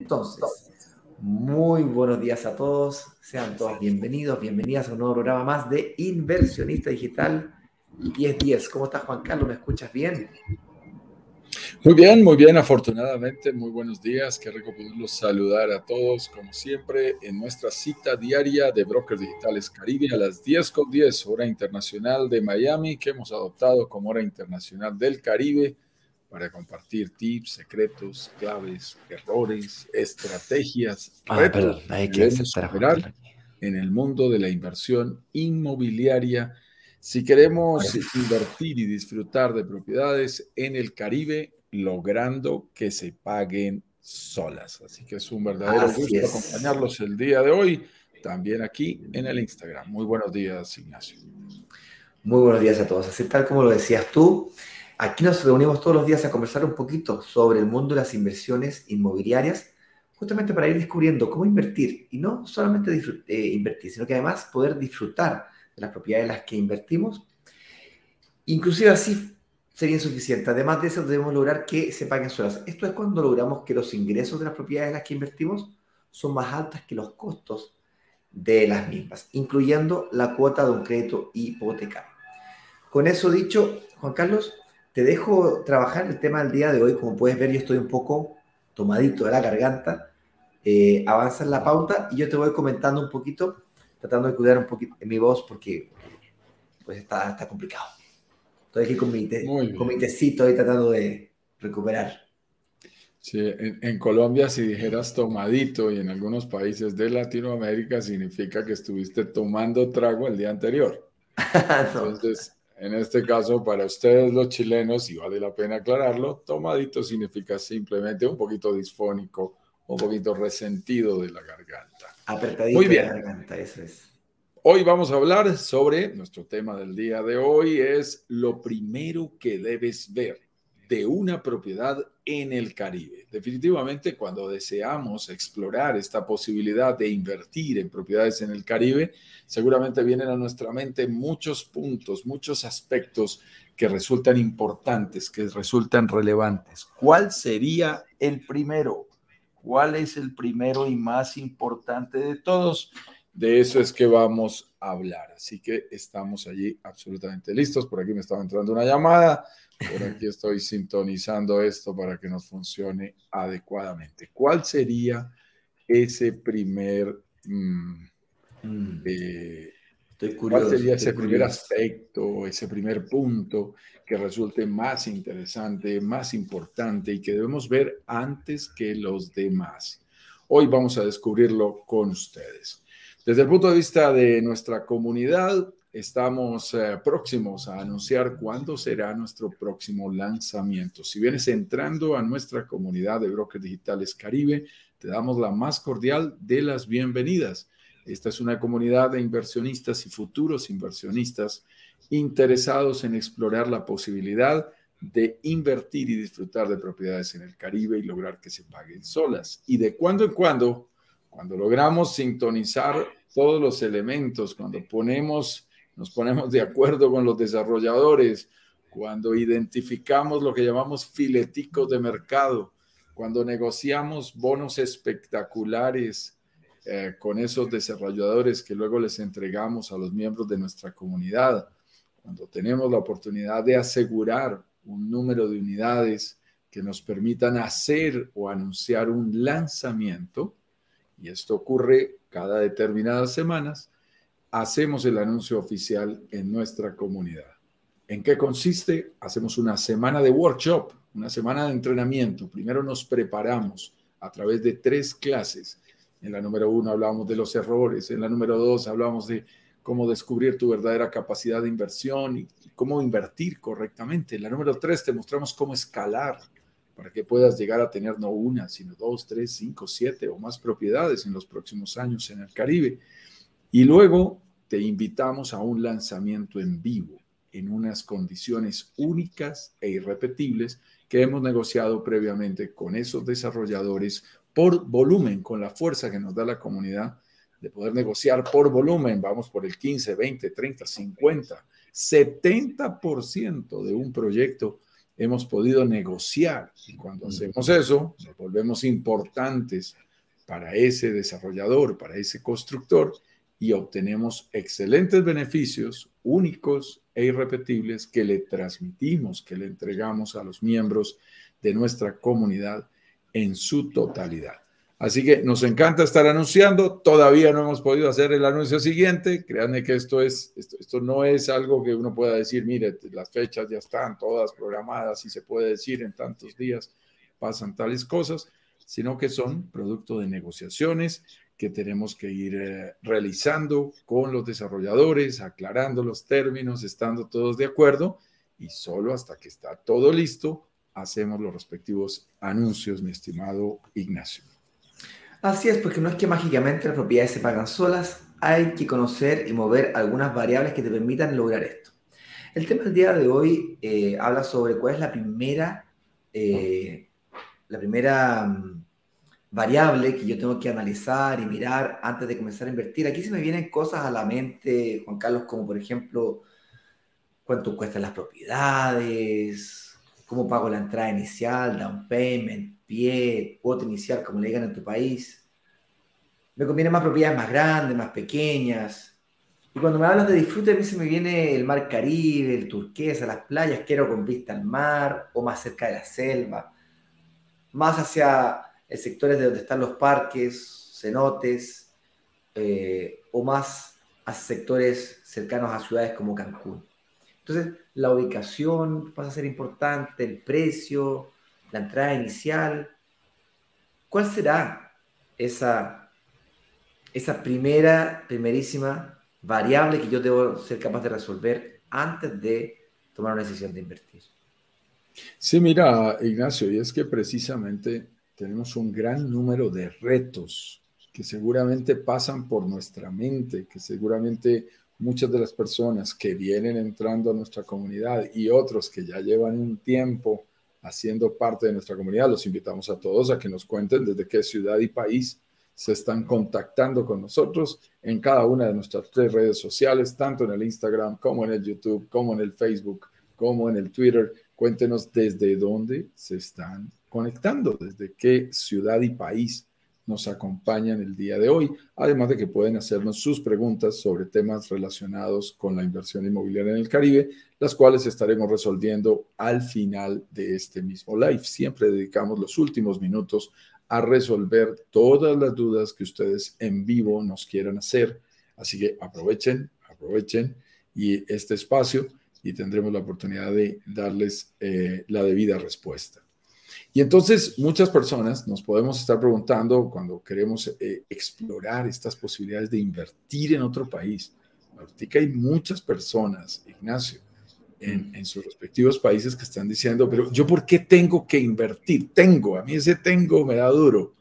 Entonces, muy buenos días a todos. Sean todos bienvenidos, bienvenidas a un nuevo programa más de Inversionista Digital 1010. ¿Cómo estás, Juan Carlos? ¿Me escuchas bien? Muy bien, muy bien, afortunadamente. Muy buenos días. Qué rico poderlos saludar a todos, como siempre, en nuestra cita diaria de Brokers Digitales Caribe a las 10 con 10, hora internacional de Miami, que hemos adoptado como hora internacional del Caribe para compartir tips, secretos, claves, errores, estrategias, ah, retos hay que en el mundo de la inversión inmobiliaria. Si queremos invertir y disfrutar de propiedades en el Caribe, logrando que se paguen solas. Así que es un verdadero gusto acompañarlos el día de hoy, también aquí en el Instagram. Muy buenos días, Ignacio. Muy buenos días a todos. Así tal como lo decías tú, Aquí nos reunimos todos los días a conversar un poquito sobre el mundo de las inversiones inmobiliarias, justamente para ir descubriendo cómo invertir y no solamente eh, invertir, sino que además poder disfrutar de las propiedades en las que invertimos. Inclusive así sería insuficiente. Además de eso, debemos lograr que se paguen solas. Esto es cuando logramos que los ingresos de las propiedades en las que invertimos son más altas que los costos de las mismas, incluyendo la cuota de un crédito hipotecario. Con eso dicho, Juan Carlos, te dejo trabajar el tema del día de hoy. Como puedes ver, yo estoy un poco tomadito de la garganta. Eh, avanza en la pauta y yo te voy comentando un poquito, tratando de cuidar un poquito mi voz porque pues está, está complicado. Estoy aquí con mi, con mi tecito ahí tratando de recuperar. Sí, en, en, Colombia si dijeras tomadito y en algunos países de Latinoamérica significa que estuviste tomando trago el día anterior. Entonces, en este caso, para ustedes los chilenos, y vale la pena aclararlo, tomadito significa simplemente un poquito disfónico, un poquito resentido de la garganta. Apretadito Muy bien. de la garganta, eso es. Hoy vamos a hablar sobre, nuestro tema del día de hoy es lo primero que debes ver de una propiedad en el Caribe. Definitivamente, cuando deseamos explorar esta posibilidad de invertir en propiedades en el Caribe, seguramente vienen a nuestra mente muchos puntos, muchos aspectos que resultan importantes, que resultan relevantes. ¿Cuál sería el primero? ¿Cuál es el primero y más importante de todos? De eso es que vamos a hablar. Así que estamos allí absolutamente listos. Por aquí me estaba entrando una llamada. Por aquí estoy sintonizando esto para que nos funcione adecuadamente. ¿Cuál sería ese primer... Mm, mm. Eh, ¿Cuál sería ese primer aspecto, ese primer punto que resulte más interesante, más importante y que debemos ver antes que los demás? Hoy vamos a descubrirlo con ustedes. Desde el punto de vista de nuestra comunidad, estamos eh, próximos a anunciar cuándo será nuestro próximo lanzamiento. Si vienes entrando a nuestra comunidad de brokers digitales Caribe, te damos la más cordial de las bienvenidas. Esta es una comunidad de inversionistas y futuros inversionistas interesados en explorar la posibilidad de invertir y disfrutar de propiedades en el Caribe y lograr que se paguen solas. Y de cuando en cuando, cuando logramos sintonizar todos los elementos, cuando ponemos nos ponemos de acuerdo con los desarrolladores, cuando identificamos lo que llamamos fileticos de mercado, cuando negociamos bonos espectaculares eh, con esos desarrolladores que luego les entregamos a los miembros de nuestra comunidad, cuando tenemos la oportunidad de asegurar un número de unidades que nos permitan hacer o anunciar un lanzamiento, y esto ocurre cada determinadas semanas, hacemos el anuncio oficial en nuestra comunidad. ¿En qué consiste? Hacemos una semana de workshop, una semana de entrenamiento. Primero nos preparamos a través de tres clases. En la número uno hablamos de los errores, en la número dos hablamos de cómo descubrir tu verdadera capacidad de inversión y cómo invertir correctamente. En la número tres te mostramos cómo escalar para que puedas llegar a tener no una, sino dos, tres, cinco, siete o más propiedades en los próximos años en el Caribe. Y luego te invitamos a un lanzamiento en vivo, en unas condiciones únicas e irrepetibles que hemos negociado previamente con esos desarrolladores por volumen, con la fuerza que nos da la comunidad de poder negociar por volumen. Vamos por el 15, 20, 30, 50, 70% de un proyecto hemos podido negociar. Y cuando hacemos eso, nos volvemos importantes para ese desarrollador, para ese constructor, y obtenemos excelentes beneficios únicos e irrepetibles que le transmitimos, que le entregamos a los miembros de nuestra comunidad en su totalidad. Así que nos encanta estar anunciando. Todavía no hemos podido hacer el anuncio siguiente. Créanme que esto, es, esto, no es algo que uno pueda decir, mire, las fechas ya están todas programadas y se puede decir en tantos días pasan tales cosas, sino que son producto de negociaciones que tenemos que ir eh, realizando con los desarrolladores, aclarando los términos, estando todos de acuerdo y solo hasta que está todo listo hacemos los respectivos anuncios, mi estimado Ignacio. Así es, porque no es que mágicamente las propiedades se pagan solas, hay que conocer y mover algunas variables que te permitan lograr esto. El tema del día de hoy eh, habla sobre cuál es la primera, eh, la primera mm, variable que yo tengo que analizar y mirar antes de comenzar a invertir. Aquí se me vienen cosas a la mente, Juan Carlos, como por ejemplo, cuánto cuestan las propiedades, cómo pago la entrada inicial, down payment, pie, cuota inicial, como le digan en tu país. Me conviene más propiedades más grandes, más pequeñas. Y cuando me hablas de disfrute, a mí se me viene el mar Caribe, el turquesa, las playas, quiero con vista al mar o más cerca de la selva. Más hacia el sector de donde están los parques, cenotes, eh, o más a sectores cercanos a ciudades como Cancún. Entonces, la ubicación pasa a ser importante, el precio, la entrada inicial. ¿Cuál será esa, esa primera, primerísima variable que yo debo ser capaz de resolver antes de tomar una decisión de invertir? Sí, mira, Ignacio, y es que precisamente tenemos un gran número de retos que seguramente pasan por nuestra mente, que seguramente muchas de las personas que vienen entrando a nuestra comunidad y otros que ya llevan un tiempo haciendo parte de nuestra comunidad. Los invitamos a todos a que nos cuenten desde qué ciudad y país se están contactando con nosotros en cada una de nuestras tres redes sociales, tanto en el Instagram como en el YouTube, como en el Facebook, como en el Twitter. Cuéntenos desde dónde se están conectando, desde qué ciudad y país nos acompañan el día de hoy, además de que pueden hacernos sus preguntas sobre temas relacionados con la inversión inmobiliaria en el Caribe, las cuales estaremos resolviendo al final de este mismo live. Siempre dedicamos los últimos minutos a resolver todas las dudas que ustedes en vivo nos quieran hacer. Así que aprovechen, aprovechen y este espacio y tendremos la oportunidad de darles eh, la debida respuesta. Y entonces muchas personas nos podemos estar preguntando cuando queremos eh, explorar estas posibilidades de invertir en otro país. Ahorita hay muchas personas, Ignacio, en, en, sus respectivos países que están diciendo, pero yo por qué tengo que invertir? Tengo, a mí ese tengo me da duro.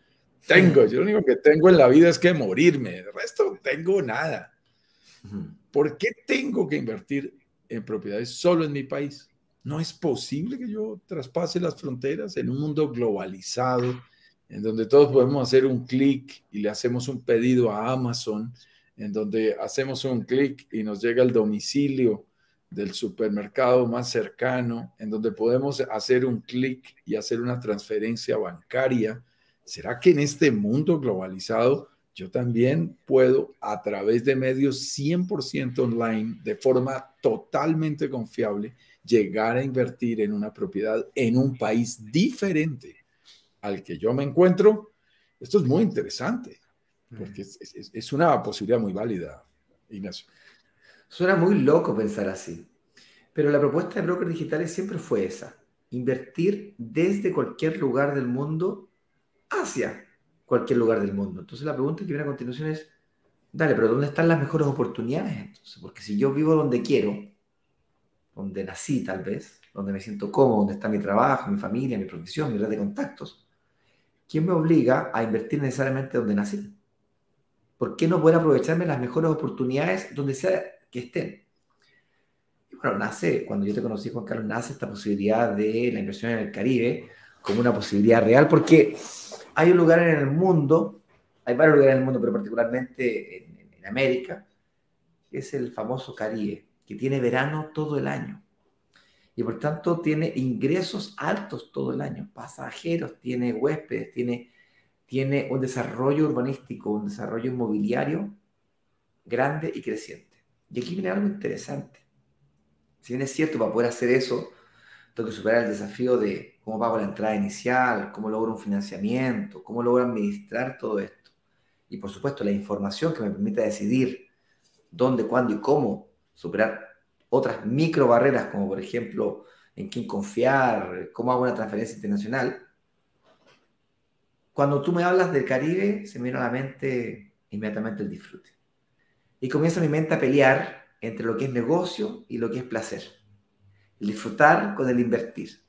Tengo, yo lo único que tengo en la vida es que morirme, el resto tengo nada. ¿Por qué tengo que invertir en propiedades solo en mi país? No es posible que yo traspase las fronteras en un mundo globalizado, en donde todos podemos hacer un clic y le hacemos un pedido a Amazon, en donde hacemos un clic y nos llega el domicilio del supermercado más cercano, en donde podemos hacer un clic y hacer una transferencia bancaria. ¿Será que en este mundo globalizado yo también puedo, a través de medios 100% online, de forma totalmente confiable, llegar a invertir en una propiedad en un país diferente al que yo me encuentro, esto es muy interesante, porque es, una posibilidad muy válida, Ignacio. Suena muy loco pensar así, pero la propuesta de brokers digitales siempre fue esa, invertir desde cualquier lugar del mundo hacia cualquier lugar del mundo. Entonces la pregunta que viene a continuación es, dale, pero ¿dónde están las mejores oportunidades entonces? Porque si yo vivo donde quiero, donde nací tal vez, donde me siento cómodo, donde está mi trabajo, mi familia, mi profesión, mi red de contactos, ¿quién me obliga a invertir necesariamente donde nací? ¿Por qué no poder aprovecharme las mejores oportunidades donde sea que estén? bueno, nace, cuando yo te conocí, Juan Carlos, nace esta posibilidad de la inversión en el Caribe como una posibilidad real, porque hay un lugar en el mundo, hay varios lugares en el mundo, pero particularmente en, en América, que es el famoso Caribe, que tiene verano todo el año y por tanto tiene ingresos altos todo el año, pasajeros, tiene huéspedes, tiene, tiene un desarrollo urbanístico, un desarrollo inmobiliario grande y creciente. Y aquí viene algo interesante. Si bien es cierto, para poder hacer eso, tengo que superar el desafío de cómo pago la entrada inicial, cómo logro un financiamiento, cómo logro administrar todo esto. Y por supuesto, la información que me permita decidir dónde, cuándo y cómo superar otras micro barreras, como por ejemplo en quién confiar, cómo hago una transferencia internacional. Cuando tú me hablas del Caribe, se me viene a la mente inmediatamente el disfrute. Y comienza mi mente a pelear entre lo que es negocio y lo que es placer. El disfrutar con el invertir.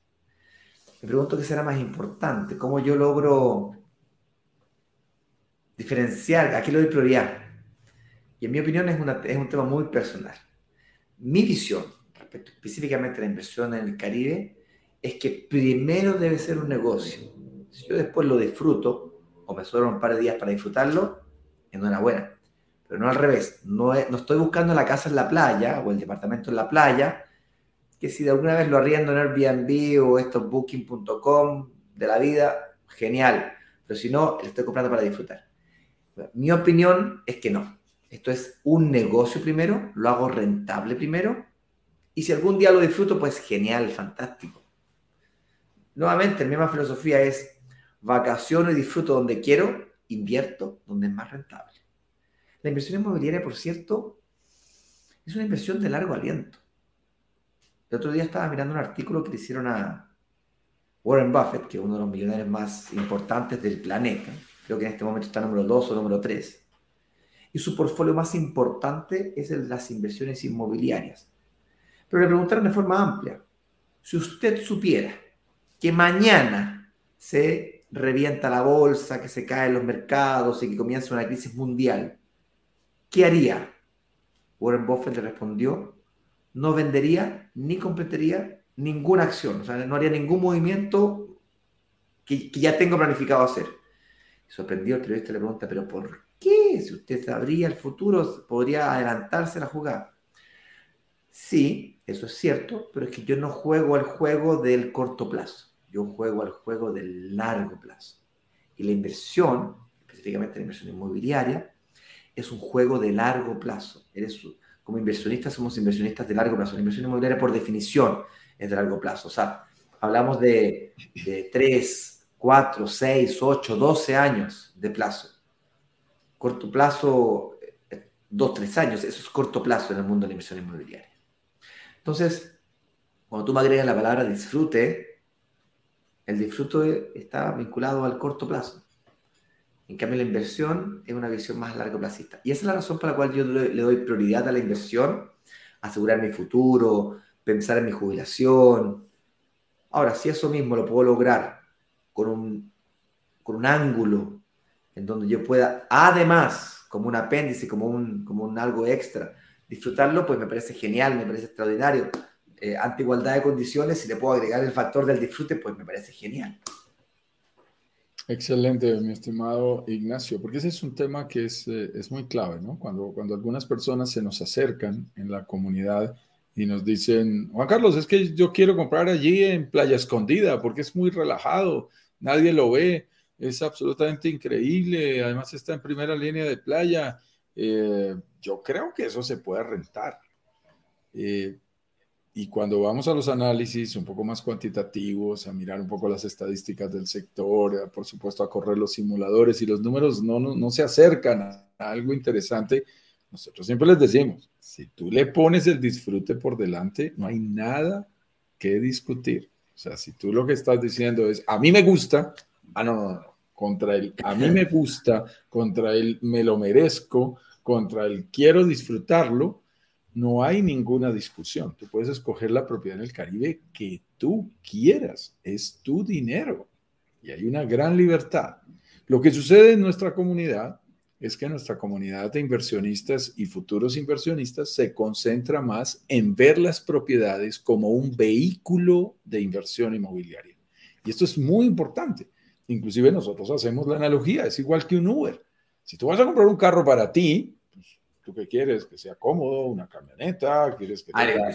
Me pregunto qué será más importante, cómo yo logro diferenciar, a qué le doy prioridad. Y en mi opinión es, es un tema muy personal. Mi visión respecto específicamente la inversión en el Caribe es que primero debe ser un negocio. Si yo después lo disfruto o me sobran un par de días para disfrutarlo, enhorabuena. Pero no al revés. No, no estoy buscando la casa en la playa o el departamento en la playa, que si de alguna vez lo arriendo en Airbnb o estos booking.com de la vida, genial. Pero si no, lo estoy comprando para disfrutar. Mi opinión es que no. Esto es un negocio primero, lo hago rentable primero, y si algún día lo disfruto, pues genial, fantástico. Nuevamente, la misma filosofía es vacaciono y disfruto donde quiero, invierto donde es más rentable. La inversión inmobiliaria, por cierto, es una inversión de largo aliento. El otro día estaba mirando un artículo que le hicieron a Warren Buffett, que es uno de los millonarios más importantes del planeta. Creo que en este momento está número 2 o número 3 y su portfolio más importante es el de las inversiones inmobiliarias. Pero le preguntaron de forma amplia, si usted supiera que mañana se revienta la bolsa, que se caen los mercados y que comienza una crisis mundial, ¿qué haría? Warren Buffett le respondió, no vendería ni completaría ninguna acción, o sea, no haría ningún movimiento que, ya tengo planificado hacer. Sorprendido el periodista le pregunta, pero ¿por qué? Si usted sabría el futuro, podría adelantarse la jugada. Sí, eso es cierto, pero es que yo no juego al juego del corto plazo, yo juego al juego del largo plazo. Y la inversión, específicamente la inversión inmobiliaria, es un juego de largo plazo. Eres, como inversionistas somos inversionistas de largo plazo. La inversión inmobiliaria por definición es de largo plazo. O sea, hablamos de, de 3, 4, 6, 8, 12 años de plazo corto plazo, dos, tres años, eso es corto plazo en el mundo de la inversión inmobiliaria. Entonces, cuando tú me agregas la palabra disfrute, el disfrute está vinculado al corto plazo. En cambio, la inversión es una visión más largo plazista. Y esa es la razón por la cual yo le, doy prioridad a la inversión, asegurar mi futuro, pensar en mi jubilación. Ahora, si eso mismo lo puedo lograr con un, con un ángulo en donde yo pueda, además, como un apéndice, como un, como un algo extra, disfrutarlo, pues me parece genial, me parece extraordinario. Eh, ante igualdad de condiciones, si le puedo agregar el factor del disfrute, pues me parece genial. Excelente, mi estimado Ignacio, porque ese es un tema que es, eh, es muy clave, ¿no? Cuando, cuando algunas personas se nos acercan en la comunidad y nos dicen, Juan Carlos, es que yo quiero comprar allí en Playa Escondida porque es muy relajado, nadie lo ve, es absolutamente increíble, además está en primera línea de playa. Eh, yo creo que eso se puede rentar. Eh, y cuando vamos a los análisis un poco más cuantitativos, a mirar un poco las estadísticas del sector, por supuesto a correr los simuladores y los números no, no, se acercan a, algo interesante, nosotros siempre les decimos, si tú le pones el disfrute por delante, no hay nada que discutir. O sea, si tú lo que estás diciendo es, a mí me gusta, ah, no, no, no, contra el a mí me gusta, contra el me lo merezco, contra el quiero disfrutarlo, no hay ninguna discusión. Tú puedes escoger la propiedad en el Caribe que tú quieras, es tu dinero y hay una gran libertad. Lo que sucede en nuestra comunidad es que nuestra comunidad de inversionistas y futuros inversionistas se concentra más en ver las propiedades como un vehículo de inversión inmobiliaria. Y esto es muy importante. Inclusive nosotros hacemos la analogía, es igual que un Uber. Si tú vas a comprar un carro para ti, ¿Tú qué quieres? Que sea cómodo, una camioneta, quieres que tenga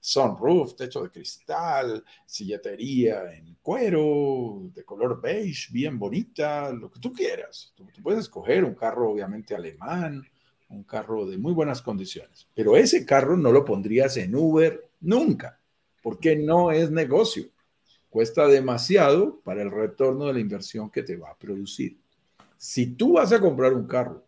sunroof, techo de cristal, silletería en cuero, de color beige, bien bonita, lo que tú quieras. Tú, tú puedes escoger un carro obviamente alemán, un carro de muy buenas condiciones, pero ese carro no lo pondrías en Uber nunca, porque no es negocio. Cuesta demasiado para el retorno de la inversión que te va a producir. Si tú vas a comprar un carro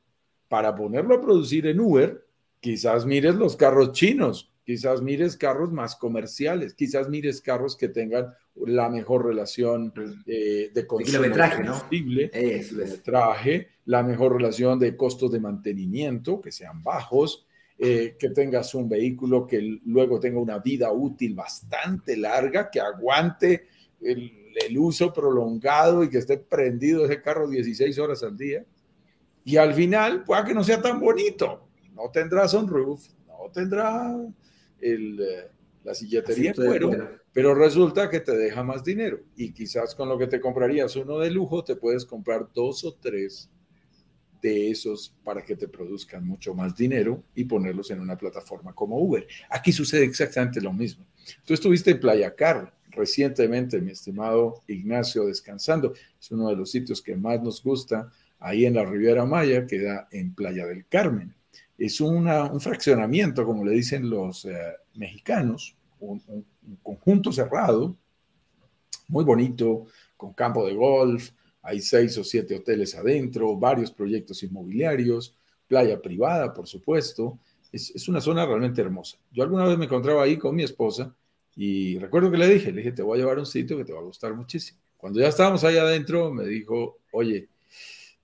para ponerlo a producir en Uber, quizás mires los carros chinos, quizás mires carros más comerciales, quizás mires carros que tengan la mejor relación eh, de consumo kilometraje, combustible, kilometraje, la mejor relación de costos de mantenimiento, que sean bajos, eh, que tengas un vehículo que luego tenga una vida útil bastante larga, que aguante el, el uso prolongado y que esté prendido ese carro 16 horas al día. Y al final, pueda que no sea tan bonito. No tendrá sunroof, no tendrá el, eh, la silletería en cuero, pero resulta que te deja más dinero. Y quizás con lo que te comprarías uno de lujo, te puedes comprar dos o tres de esos para que te produzcan mucho más dinero y ponerlos en una plataforma como Uber. Aquí sucede exactamente lo mismo. Tú estuviste en Playa Car recientemente, mi estimado Ignacio, descansando. Es uno de los sitios que más nos gusta ahí en la Riviera Maya, queda en Playa del Carmen. Es un fraccionamiento, como le dicen los eh, mexicanos, un, conjunto cerrado, muy bonito, con campo de golf, hay seis o siete hoteles adentro, varios proyectos inmobiliarios, playa privada, por supuesto. Es, es, una zona realmente hermosa. Yo alguna vez me encontraba ahí con mi esposa y recuerdo que le dije, le dije, te voy a llevar a un sitio que te va a gustar muchísimo. Cuando ya estábamos ahí adentro, me dijo, oye,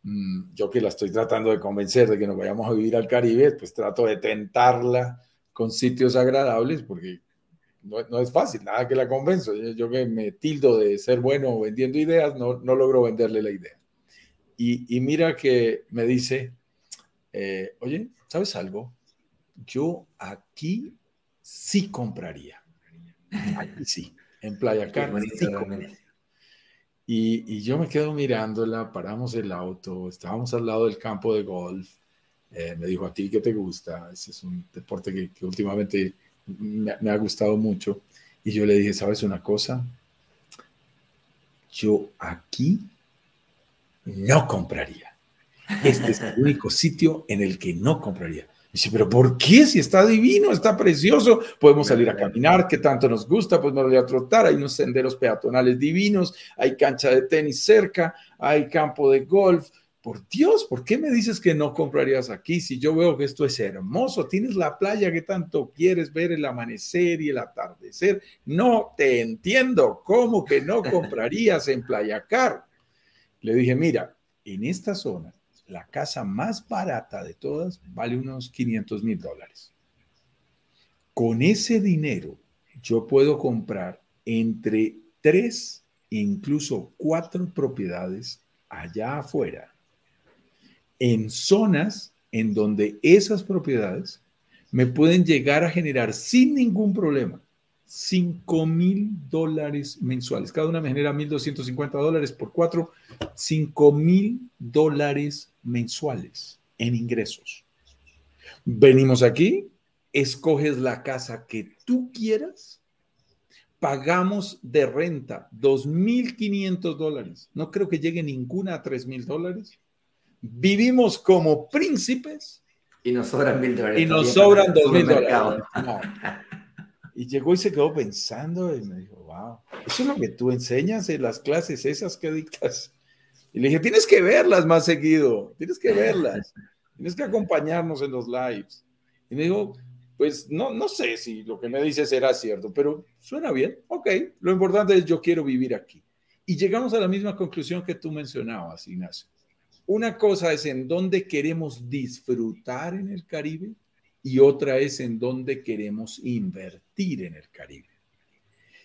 Mm, yo que la estoy tratando de convencer de que nos vayamos a vivir al Caribe, pues trato de tentarla con sitios agradables, porque no, es fácil, nada que la convenzo. Yo, que me tildo de ser bueno vendiendo ideas, no, no logro venderle la idea. Y, mira que me dice, eh, oye, ¿sabes algo? Yo aquí sí compraría. Sí, en Playa Carmen. Sí y, yo me quedo mirándola, paramos el auto, estábamos al lado del campo de golf. Eh, me dijo, ¿a ti qué te gusta? Ese es un deporte que, últimamente me, me, ha gustado mucho. Y yo le dije, ¿sabes una cosa? Yo aquí no compraría. Este es el único sitio en el que no compraría. Dice, pero ¿por qué? Si está divino, está precioso, podemos salir a caminar, que tanto nos gusta, podemos ir a trotar, hay unos senderos peatonales divinos, hay cancha de tenis cerca, hay campo de golf. Por Dios, ¿por qué me dices que no comprarías aquí si yo veo que esto es hermoso? Tienes la playa que tanto quieres ver el amanecer y el atardecer. No te entiendo, ¿cómo que no comprarías en Playa Car? Le dije, mira, en esta zona la casa más barata de todas vale unos 500 mil dólares. Con ese dinero yo puedo comprar entre tres e incluso cuatro propiedades allá afuera, en zonas en donde esas propiedades me pueden llegar a generar sin ningún problema 5 mil dólares mensuales. Cada una me genera 1.250 dólares por cuatro, 5 mil dólares mensuales en ingresos. Venimos aquí, escoges la casa que tú quieras, pagamos de renta 2.500 dólares. No creo que llegue ninguna a 3.000 dólares. Vivimos como príncipes. Y nos sobran mil dólares. Y nos sobran 2.000 dólares. Y llegó y se quedó pensando y me dijo, wow, eso es lo que tú enseñas en las clases esas que dictas. Y le dije, tienes que verlas más seguido, tienes que verlas, tienes que acompañarnos en los lives. Y me dijo, pues no, no sé si lo que me dices será cierto, pero suena bien, ok, lo importante es yo quiero vivir aquí. Y llegamos a la misma conclusión que tú mencionabas, Ignacio. Una cosa es en dónde queremos disfrutar en el Caribe y otra es en dónde queremos invertir en el Caribe.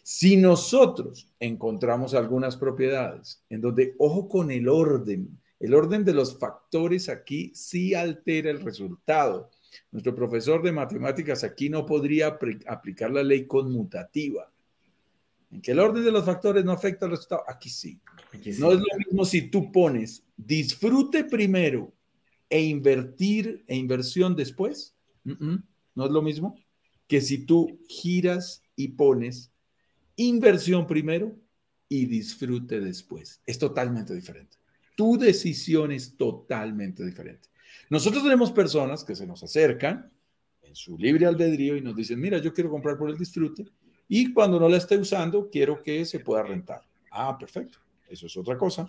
Si nosotros encontramos algunas propiedades en donde, ojo con el orden, El orden de los factores aquí sí altera el resultado. Nuestro profesor de matemáticas aquí no podría aplicar la ley conmutativa. En que el orden de los factores no afecta al resultado. Aquí sí. No es lo mismo si tú pones disfrute primero e invertir e inversión después. No es lo mismo que si tú giras y pones inversión primero y disfrute después. Es totalmente diferente. Tu decisión es totalmente diferente. Nosotros tenemos personas que se nos acercan en su libre albedrío y nos dicen, mira, yo quiero comprar por el disfrute y cuando no la esté usando, quiero que se pueda rentar. Ah, perfecto. Eso es otra cosa.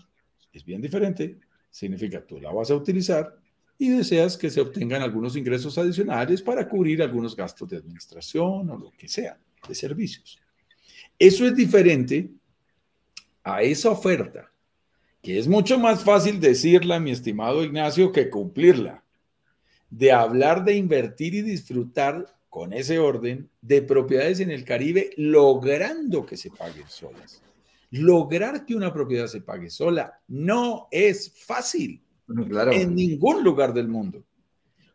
Es bien diferente. Significa tú la vas a utilizar y deseas que se obtengan algunos ingresos adicionales para cubrir algunos gastos de administración o lo que sea, de servicios. Eso es diferente a esa oferta, que es mucho más fácil decirla, mi estimado Ignacio, que cumplirla. De hablar de invertir y disfrutar con ese orden de propiedades en el Caribe, logrando que se paguen solas. Lograr que una propiedad se pague sola no es fácil en ningún lugar del mundo.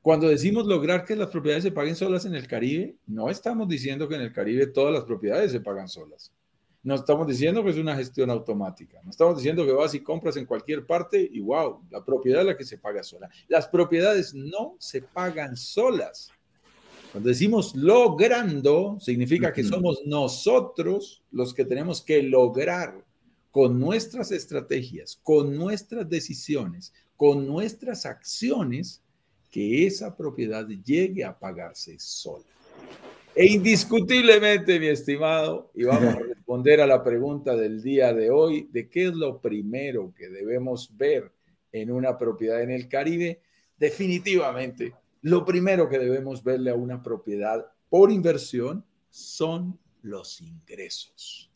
Cuando decimos lograr que las propiedades se paguen solas en el Caribe, no estamos diciendo que en el Caribe todas las propiedades se pagan solas. No estamos diciendo que es una gestión automática. No estamos diciendo que vas y compras en cualquier parte y wow, la propiedad es la que se paga sola. Las propiedades no se pagan solas. Cuando decimos logrando, significa que somos nosotros los que tenemos que lograr con nuestras estrategias, con nuestras decisiones, con nuestras acciones, que esa propiedad llegue a pagarse sola. E indiscutiblemente, mi estimado, y vamos a responder a la pregunta del día de hoy, de qué es lo primero que debemos ver en una propiedad en el Caribe, definitivamente lo primero que debemos verle a una propiedad por inversión son los ingresos.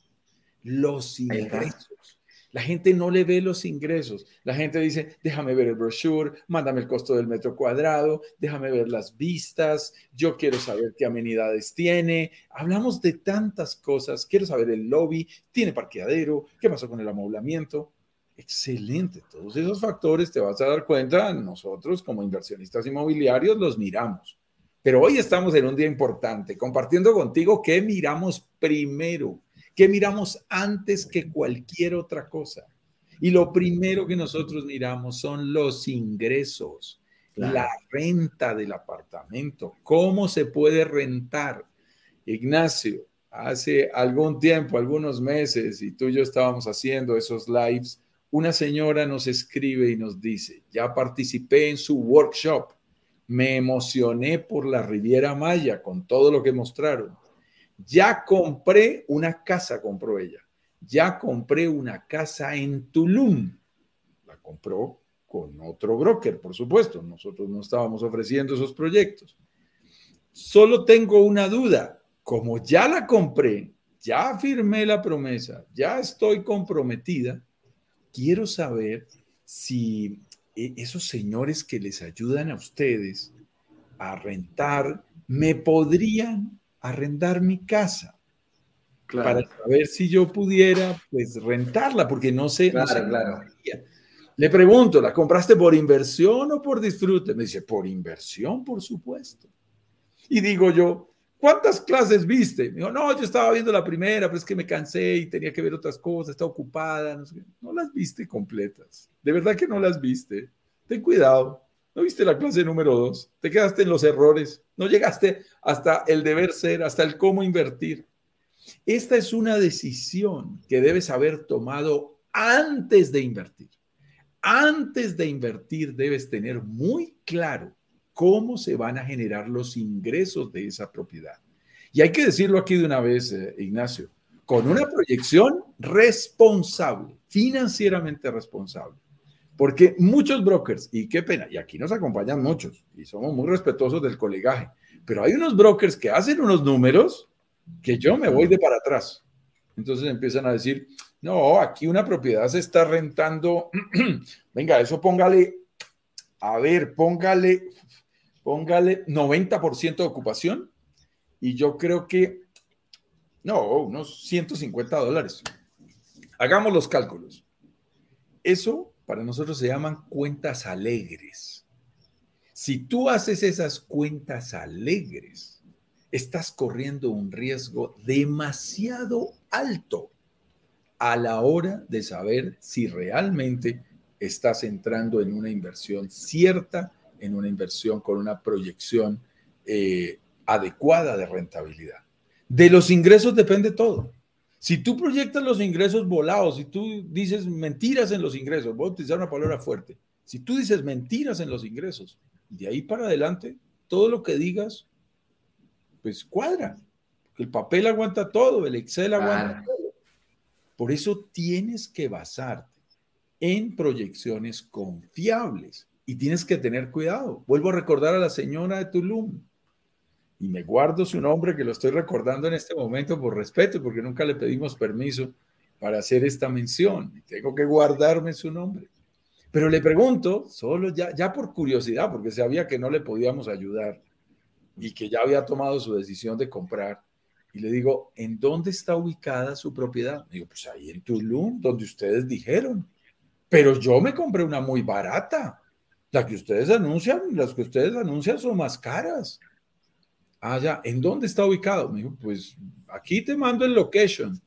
Los ingresos. La gente no le ve los ingresos. La gente dice, déjame ver el brochure, mándame el costo del metro cuadrado, déjame ver las vistas, yo quiero saber qué amenidades tiene. Hablamos de tantas cosas. Quiero saber el lobby, tiene parqueadero, qué pasó con el amoblamiento. Excelente, todos esos factores te vas a dar cuenta, nosotros como inversionistas inmobiliarios los miramos. Pero hoy estamos en un día importante, compartiendo contigo qué miramos primero, qué miramos antes que cualquier otra cosa. Y lo primero que nosotros miramos son los ingresos, la renta del apartamento, cómo se puede rentar. Ignacio, hace algún tiempo, algunos meses, y tú y yo estábamos haciendo esos lives, una señora nos escribe y nos dice, ya participé en su workshop, me emocioné por la Riviera Maya con todo lo que mostraron. Ya compré una casa, compró ella. Ya compré una casa en Tulum. La compró con otro broker, por supuesto. Nosotros no estábamos ofreciendo esos proyectos. Solo tengo una duda. Como ya la compré, ya firmé la promesa, ya estoy comprometida, quiero saber si e, esos señores que les ayudan a ustedes a rentar, me podrían arrendar mi casa. Para saber si yo pudiera, pues, rentarla, porque no sé. Claro, Le pregunto, ¿la compraste por inversión o por disfrute? Me dice, por inversión, por supuesto. Y digo yo, ¿Cuántas clases viste? Me dijo, no, yo estaba viendo la primera, pero es que me cansé y tenía que ver otras cosas, estaba ocupada. No, no las viste completas. De verdad que no las viste. Ten cuidado. No viste la clase número dos. Te quedaste en los errores. No llegaste hasta el deber ser, hasta el cómo invertir. Esta es una decisión que debes haber tomado antes de invertir. Antes de invertir debes tener muy claro cómo se van a generar los ingresos de esa propiedad. Y hay que decirlo aquí de una vez, eh, Ignacio, con una proyección responsable, financieramente responsable. Porque muchos brokers, y qué pena, y aquí nos acompañan muchos, y somos muy respetuosos del colegaje, pero hay unos brokers que hacen unos números que yo me voy de para atrás. Entonces empiezan a decir, no, aquí una propiedad se está rentando, venga, eso póngale, a ver, póngale póngale 90% de ocupación y yo creo que, no, unos 150 dólares. Hagamos los cálculos. Eso para nosotros se llaman cuentas alegres. Si tú haces esas cuentas alegres, estás corriendo un riesgo demasiado alto a la hora de saber si realmente estás entrando en una inversión cierta, en una inversión con una proyección eh, adecuada de rentabilidad. De los ingresos depende todo. Si tú proyectas los ingresos volados, si tú dices mentiras en los ingresos, voy a utilizar una palabra fuerte, si tú dices mentiras en los ingresos, de ahí para adelante, todo lo que digas, pues cuadra. El papel aguanta todo, el Excel aguanta todo. Por eso tienes que basarte en proyecciones confiables y tienes que tener cuidado. Vuelvo a recordar a la señora de Tulum y me guardo su nombre que lo estoy recordando en este momento por respeto, porque nunca le pedimos permiso para hacer esta mención. Tengo que guardarme su nombre. Pero le pregunto, solo ya, ya por curiosidad, porque sabía que no le podíamos ayudar y que ya había tomado su decisión de comprar. Y le digo, ¿en dónde está ubicada su propiedad? Me digo, pues ahí en Tulum, donde ustedes dijeron. Pero yo me compré una muy barata. La que ustedes anuncian, las que ustedes anuncian son más caras. Ah, ya, ¿en dónde está ubicado? Me dijo, pues aquí te mando el location,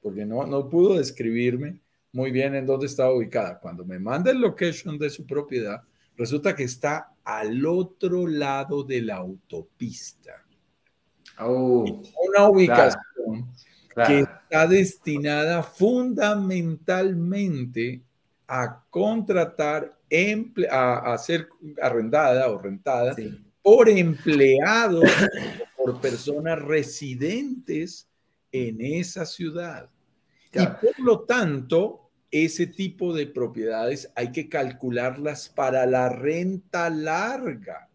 porque no, no pudo describirme muy bien en dónde estaba ubicada. Cuando me manda el location de su propiedad, resulta que está al otro lado de la autopista. Oh, una ubicación que está destinada fundamentalmente a contratar, a, a ser arrendada o rentada por empleados, por personas residentes en esa ciudad. Y por lo tanto, ese tipo de propiedades hay que calcularlas para la renta larga,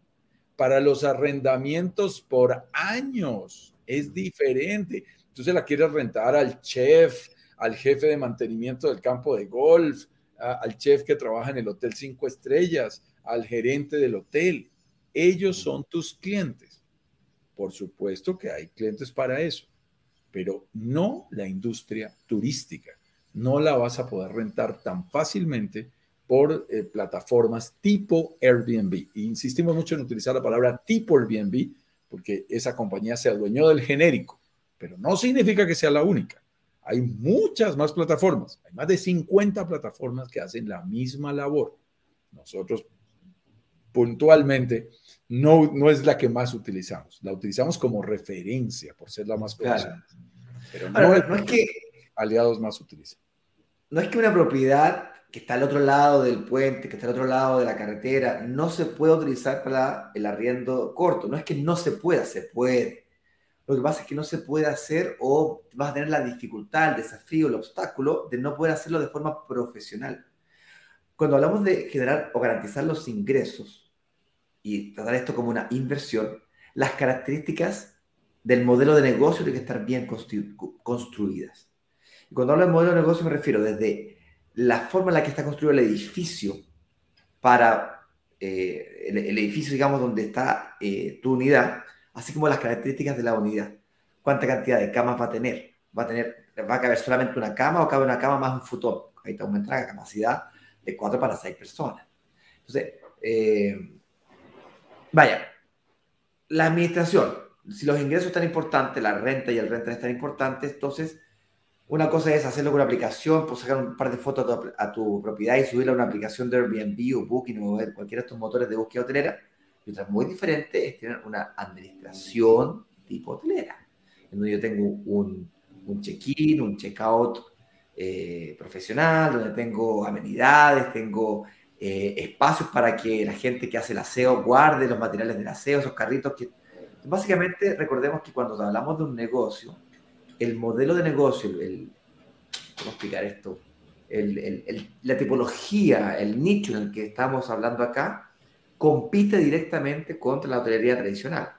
para los arrendamientos por años. Es diferente. Entonces la quieres rentar al chef, al jefe de mantenimiento del campo de golf, al chef que trabaja en el Hotel Cinco Estrellas, al gerente del hotel. Ellos son tus clientes. Por supuesto que hay clientes para eso, pero no la industria turística. No la vas a poder rentar tan fácilmente por eh, plataformas tipo Airbnb. insistimos mucho en utilizar la palabra tipo Airbnb porque esa compañía se adueñó del genérico, pero no significa que sea la única. Hay muchas más plataformas, hay más de 50 plataformas que hacen la misma labor. Nosotros puntualmente no, no es la que más utilizamos. La utilizamos como referencia por ser la más conocida. Pero no, es, que aliados más utilizan. No es que una propiedad que está al otro lado del puente, que está al otro lado de la carretera, no se pueda utilizar para el arriendo corto. No es que no se pueda, se puede. Lo que pasa es que no se puede hacer o vas a tener la dificultad, el desafío, el obstáculo de no poder hacerlo de forma profesional. Cuando hablamos de generar o garantizar los ingresos, y tratar esto como una inversión, las características del modelo de negocio tienen que estar bien construidas. Y cuando hablo de modelo de negocio me refiero desde la forma en la que está construido el edificio para eh, el, edificio, digamos, donde está eh, tu unidad, así como las características de la unidad. ¿Cuánta cantidad de camas va a tener? ¿Va a, tener, va a caber solamente una cama o cabe una cama más un futón? Ahí te aumenta la capacidad de cuatro para seis personas. Entonces, eh, Vaya, la administración, si los ingresos están importantes, la renta y el renta están importantes, entonces una cosa es hacerlo con una aplicación, pues sacar un par de fotos a tu, propiedad y subirla a una aplicación de Airbnb o Booking o cualquiera de estos motores de búsqueda hotelera. Y otra muy diferente es tener una administración tipo hotelera, en donde yo tengo un, un check-in, un check-out eh, profesional, donde tengo amenidades, tengo eh, espacios para que la gente que hace el aseo guarde los materiales del aseo, esos carritos que... Básicamente recordemos que cuando hablamos de un negocio, el modelo de negocio, el, ¿cómo explicar esto? la tipología, el nicho en el que estamos hablando acá, compite directamente contra la hotelería tradicional.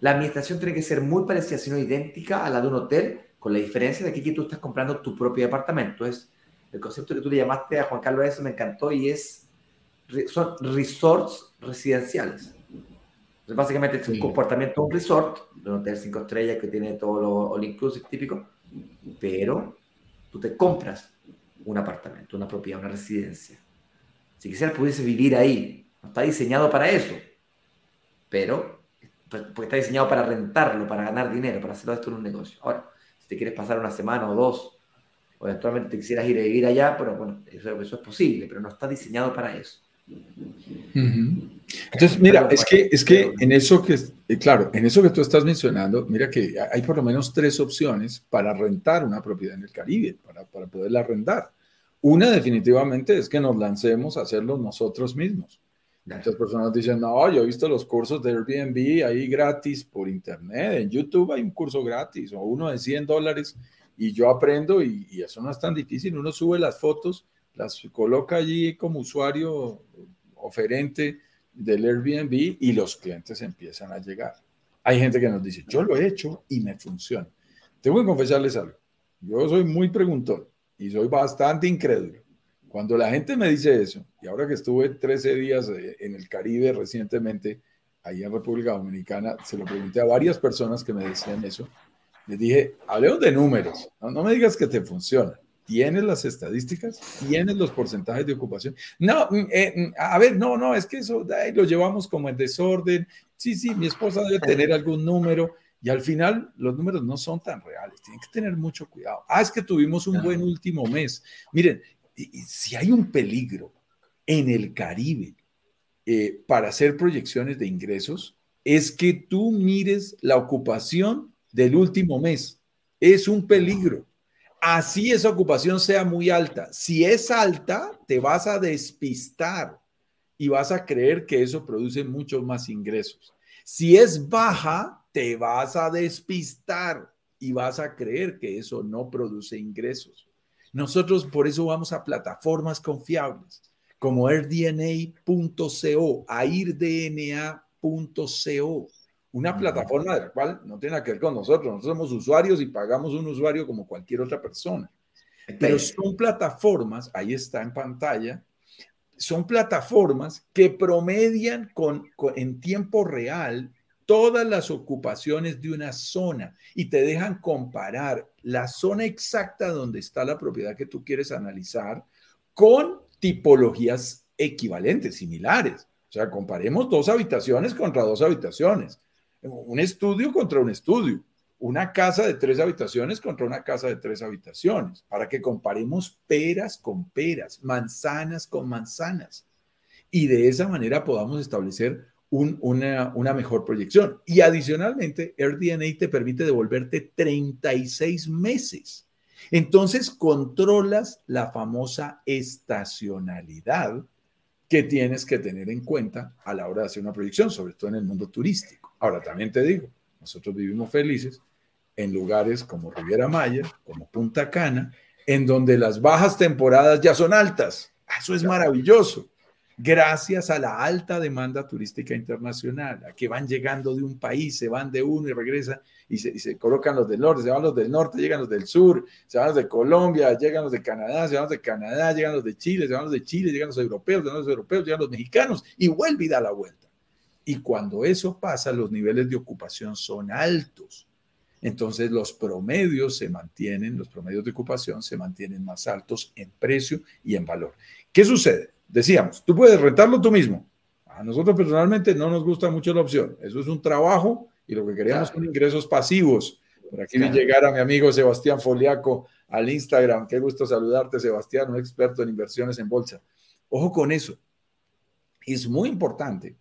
La administración tiene que ser muy parecida, si no idéntica, a la de un hotel, con la diferencia de que tú estás comprando tu propio departamento. Es el concepto que tú le llamaste a Juan Carlos eso me encantó y es, son resorts residenciales. Entonces, básicamente es un comportamiento de un resort, de un hotel cinco estrellas que tiene todo lo all inclusive típico, pero tú te compras un apartamento, una propiedad, una residencia. Si quisieras pudiese vivir ahí, no está diseñado para eso, pero porque está diseñado para rentarlo, para ganar dinero, para hacerlo esto en un negocio. Ahora, si te quieres pasar una semana o dos, o eventualmente te quisieras ir a vivir allá, pero bueno, eso, eso es posible, pero no está diseñado para eso. Entonces, mira, es que, es que en eso que, eh, claro, en eso que tú estás mencionando, mira que hay por lo menos tres opciones para rentar una propiedad en el Caribe, para, para poderla arrendar. Una definitivamente es que nos lancemos a hacerlo nosotros mismos. Muchas personas dicen, no, yo he visto los cursos de Airbnb ahí gratis por internet, en YouTube hay un curso gratis o uno de 100 dólares y yo aprendo y, y eso no es tan difícil, uno sube las fotos, las coloca allí como usuario oferente del Airbnb y los clientes empiezan a llegar. Hay gente que nos dice, yo lo he hecho y me funciona. Tengo que confesarles algo, yo soy muy preguntón y soy bastante incrédulo. Cuando la gente me dice eso, y ahora que estuve 13 días eh, en el Caribe recientemente, ahí en República Dominicana, se lo pregunté a varias personas que me decían eso, les dije, hablemos de números, no, no me digas que te funciona. ¿Tienes las estadísticas? ¿Tienes los porcentajes de ocupación? No, mm, eh, mm, a ver, no, no, es que eso lo llevamos como en desorden. Sí, sí, mi esposa debe tener algún número y al final los números no son tan reales. Tienen que tener mucho cuidado. Ah, es que tuvimos un buen último mes. Miren, si hay un peligro en el Caribe eh, para hacer proyecciones de ingresos, es que tú mires la ocupación del último mes. Es un peligro. Así esa ocupación sea muy alta. Si es alta, te vas a despistar y vas a creer que eso produce muchos más ingresos. Si es baja, te vas a despistar y vas a creer que eso no produce ingresos. Nosotros por eso vamos a plataformas confiables como airdna.co, airdna.co, una plataforma de la cual no tiene nada que ver con nosotros. Nosotros somos usuarios y pagamos un usuario como cualquier otra persona. Pero son plataformas, ahí está en pantalla, son plataformas que promedian con, en tiempo real todas las ocupaciones de una zona y te dejan comparar la zona exacta donde está la propiedad que tú quieres analizar con tipologías equivalentes, similares. O sea, comparemos dos habitaciones contra dos habitaciones, un estudio contra un estudio, una casa de tres habitaciones contra una casa de tres habitaciones, para que comparemos peras con peras, manzanas con manzanas. Y de esa manera podamos establecer una, una, mejor proyección. Y adicionalmente, AirDNA te permite devolverte 36 meses. Entonces, controlas la famosa estacionalidad que tienes que tener en cuenta a la hora de hacer una proyección, sobre todo en el mundo turístico. Ahora, también te digo, nosotros vivimos felices en lugares como Riviera Maya, como Punta Cana, en donde las bajas temporadas ya son altas. Eso es maravilloso gracias a la alta demanda turística internacional, a que van llegando de un país, se van de uno y regresan y se, colocan los del norte, se van los del norte, llegan los del sur, se van los de Colombia, llegan los de Canadá, se van los de Canadá, llegan los de Chile, se van los de Chile, llegan los europeos, llegan los europeos, llegan los mexicanos y vuelve y da la vuelta. Y cuando eso pasa, los niveles de ocupación son altos. Entonces los promedios se mantienen, los promedios de ocupación se mantienen más altos en precio y en valor. ¿Qué sucede? decíamos, tú puedes rentarlo tú mismo. A nosotros personalmente no nos gusta mucho la opción. Eso es un trabajo y lo que queremos son ingresos pasivos. Por aquí claro. llegar a mi amigo Sebastián Foliaco al Instagram. Qué gusto saludarte, Sebastián, un experto en inversiones en bolsa. Ojo con eso. Es muy importante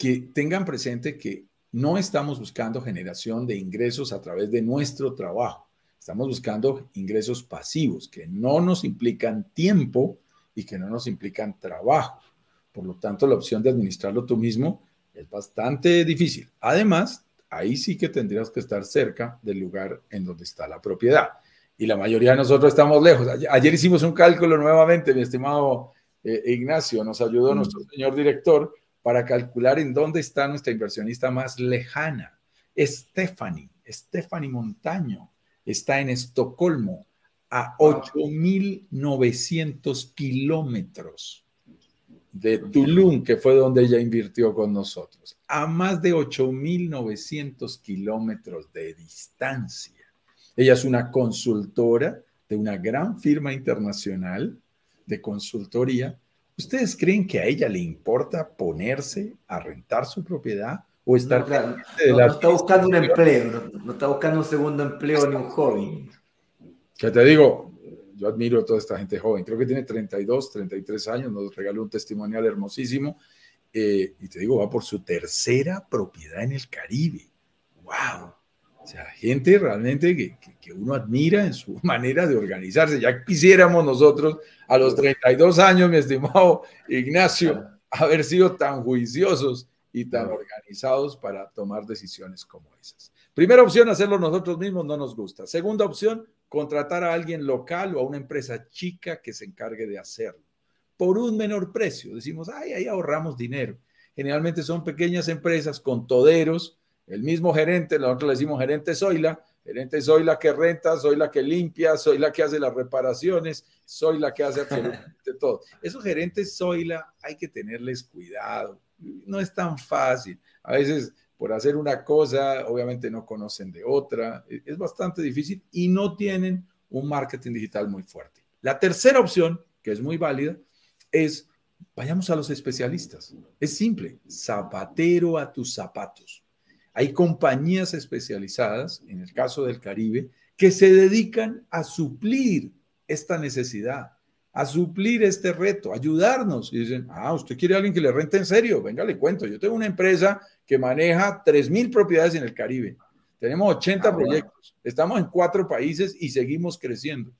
que tengan presente que no estamos buscando generación de ingresos a través de nuestro trabajo. Estamos buscando ingresos pasivos que no nos implican tiempo, y que no nos implican trabajo. Por lo tanto, la opción de administrarlo tú mismo es bastante difícil. Además, ahí sí que tendrías que estar cerca del lugar en donde está la propiedad. Y la mayoría de nosotros estamos lejos. Ayer, hicimos un cálculo nuevamente, mi estimado eh, Ignacio, nos ayudó nuestro señor director para calcular en dónde está nuestra inversionista más lejana. Stephanie, Stephanie Montaño, está en Estocolmo, a 8.900 kilómetros de Tulum, que fue donde ella invirtió con nosotros, a más de 8.900 kilómetros de distancia. Ella es una consultora de una gran firma internacional de consultoría, ¿ustedes creen que a ella le importa ponerse a rentar su propiedad o estar... No, está buscando un empleo, no, está buscando un segundo empleo ni un hobby. Que te digo, yo admiro a toda esta gente joven, creo que tiene 32, 33 años, nos regaló un testimonial hermosísimo eh, y te digo, va por su tercera propiedad en el Caribe. ¡Wow! Sea, gente realmente que, que, uno admira en su manera de organizarse. Ya quisiéramos nosotros a los 32 años, mi estimado Ignacio, haber sido tan juiciosos y tan organizados para tomar decisiones como esas. Primera opción, hacerlo nosotros mismos no nos gusta. Segunda opción, contratar a alguien local o a una empresa chica que se encargue de hacerlo por un menor precio. Decimos, ay, ahí ahorramos dinero. Generalmente son pequeñas empresas con toderos, el mismo gerente, nosotros le decimos gerente soy la, gerente soy que renta, soy la que limpia, soy la que hace las reparaciones, soy la que hace absolutamente todo. Esos gerentes soy la, hay que tenerles cuidado. No es tan fácil. A veces por hacer una cosa, obviamente no conocen de otra. Es bastante difícil y no tienen un marketing digital muy fuerte. La tercera opción, que es muy válida, es vayamos a los especialistas. Es simple, zapatero a tus zapatos. Hay compañías especializadas, en el caso del Caribe, que se dedican a suplir esta necesidad, a suplir este reto, ayudarnos. Y dicen, ah, usted quiere a alguien que le rente en serio, venga, le cuento. Yo tengo una empresa que maneja 3.000 propiedades en el Caribe. Tenemos 80 ah, proyectos. Estamos en cuatro países y seguimos creciendo.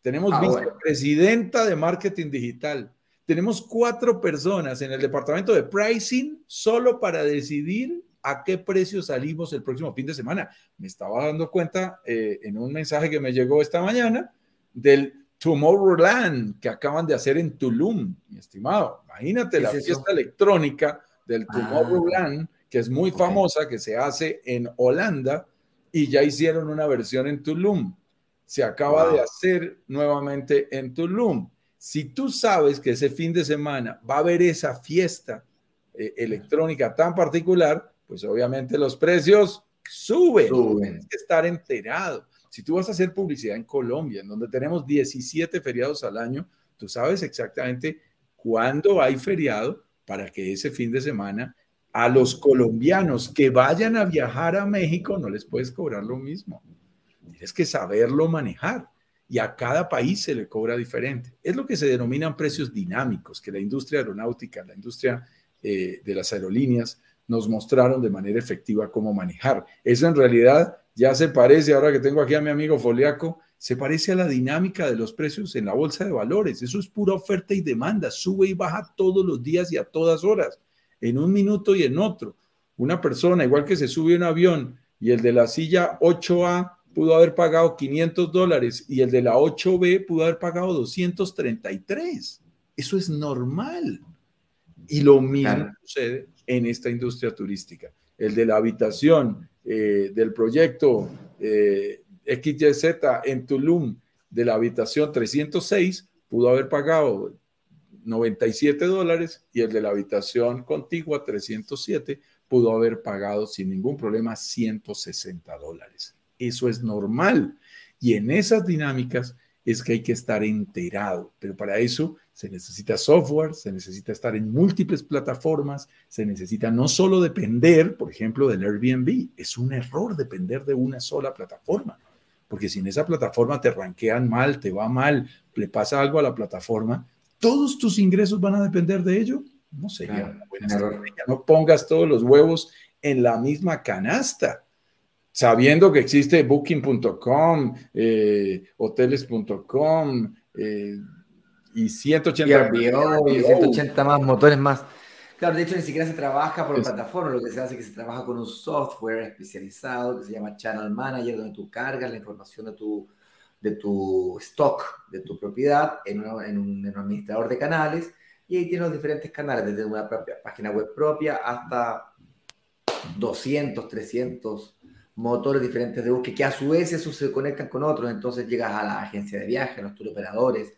Tenemos ah, vicepresidenta de marketing digital. Tenemos cuatro personas en el departamento de pricing solo para decidir a qué precio salimos el próximo fin de semana. Me estaba dando cuenta eh, en un mensaje que me llegó esta mañana del Tomorrowland que acaban de hacer en Tulum, mi estimado. Imagínate la fiesta electrónica del ah. Tomorrowland, que es muy famosa, que se hace en Holanda y ya hicieron una versión en Tulum se acaba de hacer nuevamente en Tulum. Si tú sabes que ese fin de semana va a haber esa fiesta eh, electrónica tan particular, pues obviamente los precios suben. Tienes que estar enterado. Si tú vas a hacer publicidad en Colombia, en donde tenemos 17 feriados al año, tú sabes exactamente cuándo hay feriado para que ese fin de semana a los colombianos que vayan a viajar a México no les puedes cobrar lo mismo. Tienes que saberlo manejar y a cada país se le cobra diferente. Es lo que se denominan precios dinámicos, que la industria aeronáutica, la industria eh, de las aerolíneas nos mostraron de manera efectiva cómo manejar. Eso en realidad ya se parece, ahora que tengo aquí a mi amigo Foliaco, se parece a la dinámica de los precios en la bolsa de valores. Eso es pura oferta y demanda, sube y baja todos los días y a todas horas, en un minuto y en otro. Una persona, igual que se sube un avión y el de la silla 8A pudo haber pagado 500 dólares y el de la 8B pudo haber pagado 233. Eso es normal. Y lo mismo sucede en esta industria turística. El de la habitación eh, del proyecto eh, XYZ en Tulum de la habitación 306 pudo haber pagado 97 dólares y el de la habitación contigua 307 pudo haber pagado sin ningún problema 160 dólares. Eso es normal. Y en esas dinámicas es que hay que estar enterado, pero para eso se necesita software, se necesita estar en múltiples plataformas, se necesita no solo depender, por ejemplo, del Airbnb, es un error depender de una sola plataforma, porque si en esa plataforma te ranquean mal, te va mal, le pasa algo a la plataforma, todos tus ingresos van a depender de ello. No sería una buena estrategia. No pongas todos los huevos en la misma canasta sabiendo que existe booking.com, eh, hoteles.com eh, y 180, y 180 más motores más. Claro, de hecho ni siquiera se trabaja por plataforma, lo que se hace es que se trabaja con un software especializado que se llama Channel Manager, donde tú cargas la información de tu, de tu stock, de tu propiedad, en, en, un, en un administrador de canales, y ahí tienes los diferentes canales, desde una propia, página web propia hasta 200, 300 motores diferentes de búsqueda, que a su vez esos se conectan con otros, entonces llegas a la agencia de viaje, a los tour operadores,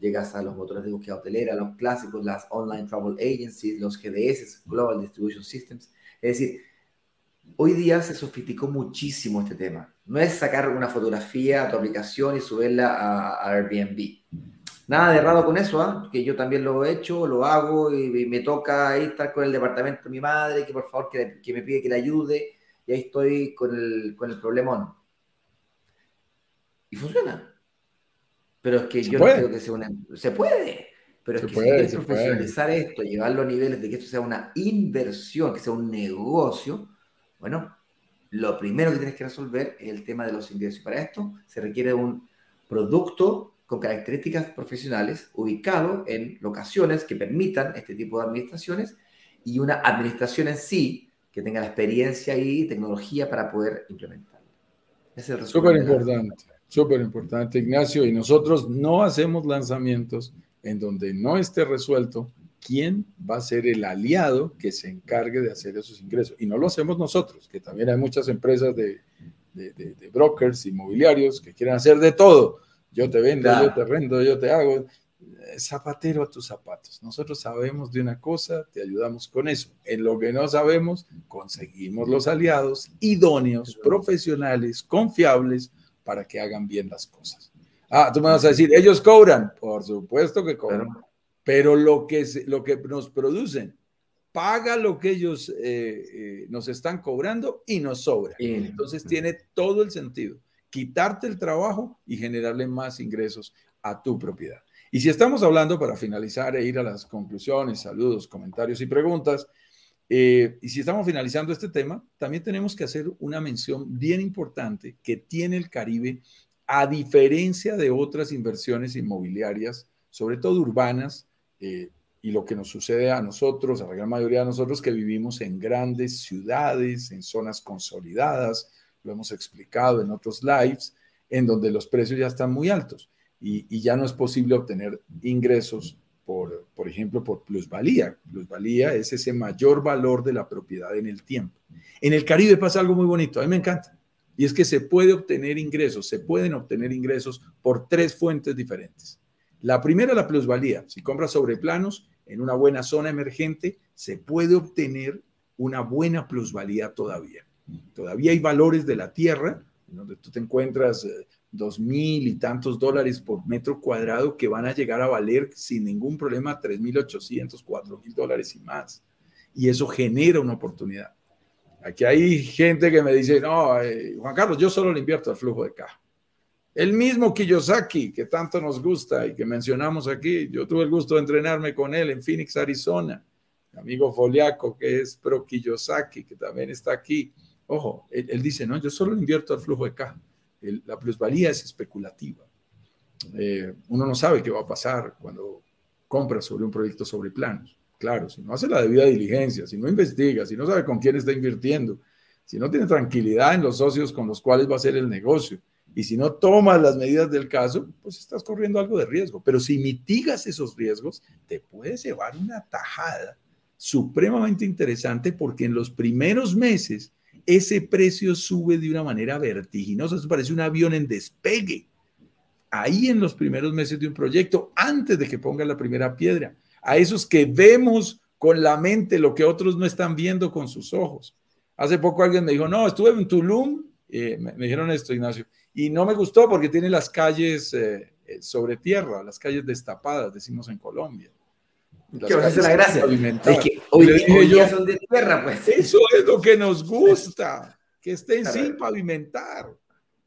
llegas a los motores de búsqueda hotelera, los clásicos, las Online Travel Agencies, los GDS, Global Distribution Systems. Es decir, hoy día se sofisticó muchísimo este tema. No es sacar una fotografía a tu aplicación y subirla a, Airbnb. Nada de errado con eso, ¿ah? que yo también lo he hecho, lo hago y, me toca ahí estar con el departamento de mi madre, que por favor que, me pide que le ayude, y ahí estoy con el, con el problemón. Y funciona. Pero es que yo no creo que sea una... Se puede. Pero es que si quieres profesionalizar esto, llevarlo a niveles de que esto sea una inversión, que sea un negocio, bueno, lo primero que tienes que resolver es el tema de los ingresos. Y para esto se requiere un producto con características profesionales ubicado en locaciones que permitan este tipo de administraciones y una administración en sí que tenga la experiencia y tecnología para poder implementarlo. Es el Súper importante, súper importante, Ignacio. Y nosotros no hacemos lanzamientos en donde no esté resuelto quién va a ser el aliado que se encargue de hacer esos ingresos. Y no lo hacemos nosotros, que también hay muchas empresas de, brokers inmobiliarios que quieren hacer de todo. Yo te vendo, yo te rendo, yo te hago. Eh, zapatero a tus zapatos. Nosotros sabemos de una cosa, te ayudamos con eso. En lo que no sabemos, conseguimos los aliados idóneos, profesionales, confiables, para que hagan bien las cosas. Ah, tú me vas a decir, ellos cobran. Por supuesto que cobran pero lo que, lo que nos producen paga lo que ellos eh, eh, nos están cobrando y nos sobra. Entonces tiene todo el sentido quitarte el trabajo y generarle más ingresos a tu propiedad. Y si estamos hablando, para finalizar e ir a las conclusiones, saludos, comentarios y preguntas, eh, y si estamos finalizando este tema, también tenemos que hacer una mención bien importante que tiene el Caribe, a diferencia de otras inversiones inmobiliarias, sobre todo urbanas, eh, y lo que nos sucede a nosotros, a la gran mayoría de nosotros que vivimos en grandes ciudades, en zonas consolidadas, lo hemos explicado en otros lives, en donde los precios ya están muy altos y, ya no es posible obtener ingresos por, por ejemplo, por plusvalía. Plusvalía es ese mayor valor de la propiedad en el tiempo. En el Caribe pasa algo muy bonito, a mí me encanta, y es que se puede obtener ingresos, se pueden obtener ingresos por tres fuentes diferentes. La primera, la plusvalía. Si compras sobre planos en una buena zona emergente, se puede obtener una buena plusvalía todavía. Todavía hay valores de la tierra, donde tú te encuentras eh, dos mil y tantos dólares por metro cuadrado que van a llegar a valer sin ningún problema tres mil ochocientos, cuatro mil dólares y más. Y eso genera una oportunidad. Aquí hay gente que me dice, no, eh, Juan Carlos, yo solo le invierto al flujo de caja. El mismo Kiyosaki, que tanto nos gusta y que mencionamos aquí, yo tuve el gusto de entrenarme con él en Phoenix, Arizona. Mi amigo Foliaco, que es pro Kiyosaki, que también está aquí. Ojo, él, dice, no, yo solo invierto al flujo de caja. La plusvalía es especulativa. Eh, uno no sabe qué va a pasar cuando compra sobre un proyecto sobre planos. Claro, si no hace la debida diligencia, si no investiga, si no sabe con quién está invirtiendo, si no tiene tranquilidad en los socios con los cuales va a ser el negocio, y si no tomas las medidas del caso, pues estás corriendo algo de riesgo. Pero si mitigas esos riesgos, te puedes llevar una tajada supremamente interesante porque en los primeros meses ese precio sube de una manera vertiginosa. Eso parece un avión en despegue. Ahí en los primeros meses de un proyecto, antes de que ponga la primera piedra, a esos que vemos con la mente lo que otros no están viendo con sus ojos. Hace poco alguien me dijo, no, estuve en Tulum, eh, me dijeron esto, Ignacio, y no me gustó porque tiene las calles eh, eh, sobre tierra, las calles destapadas, decimos en Colombia. ¿Qué va a la gracia? Es que hoy, día son de tierra, pues. Eso es lo que nos gusta, que estén sin pavimentar,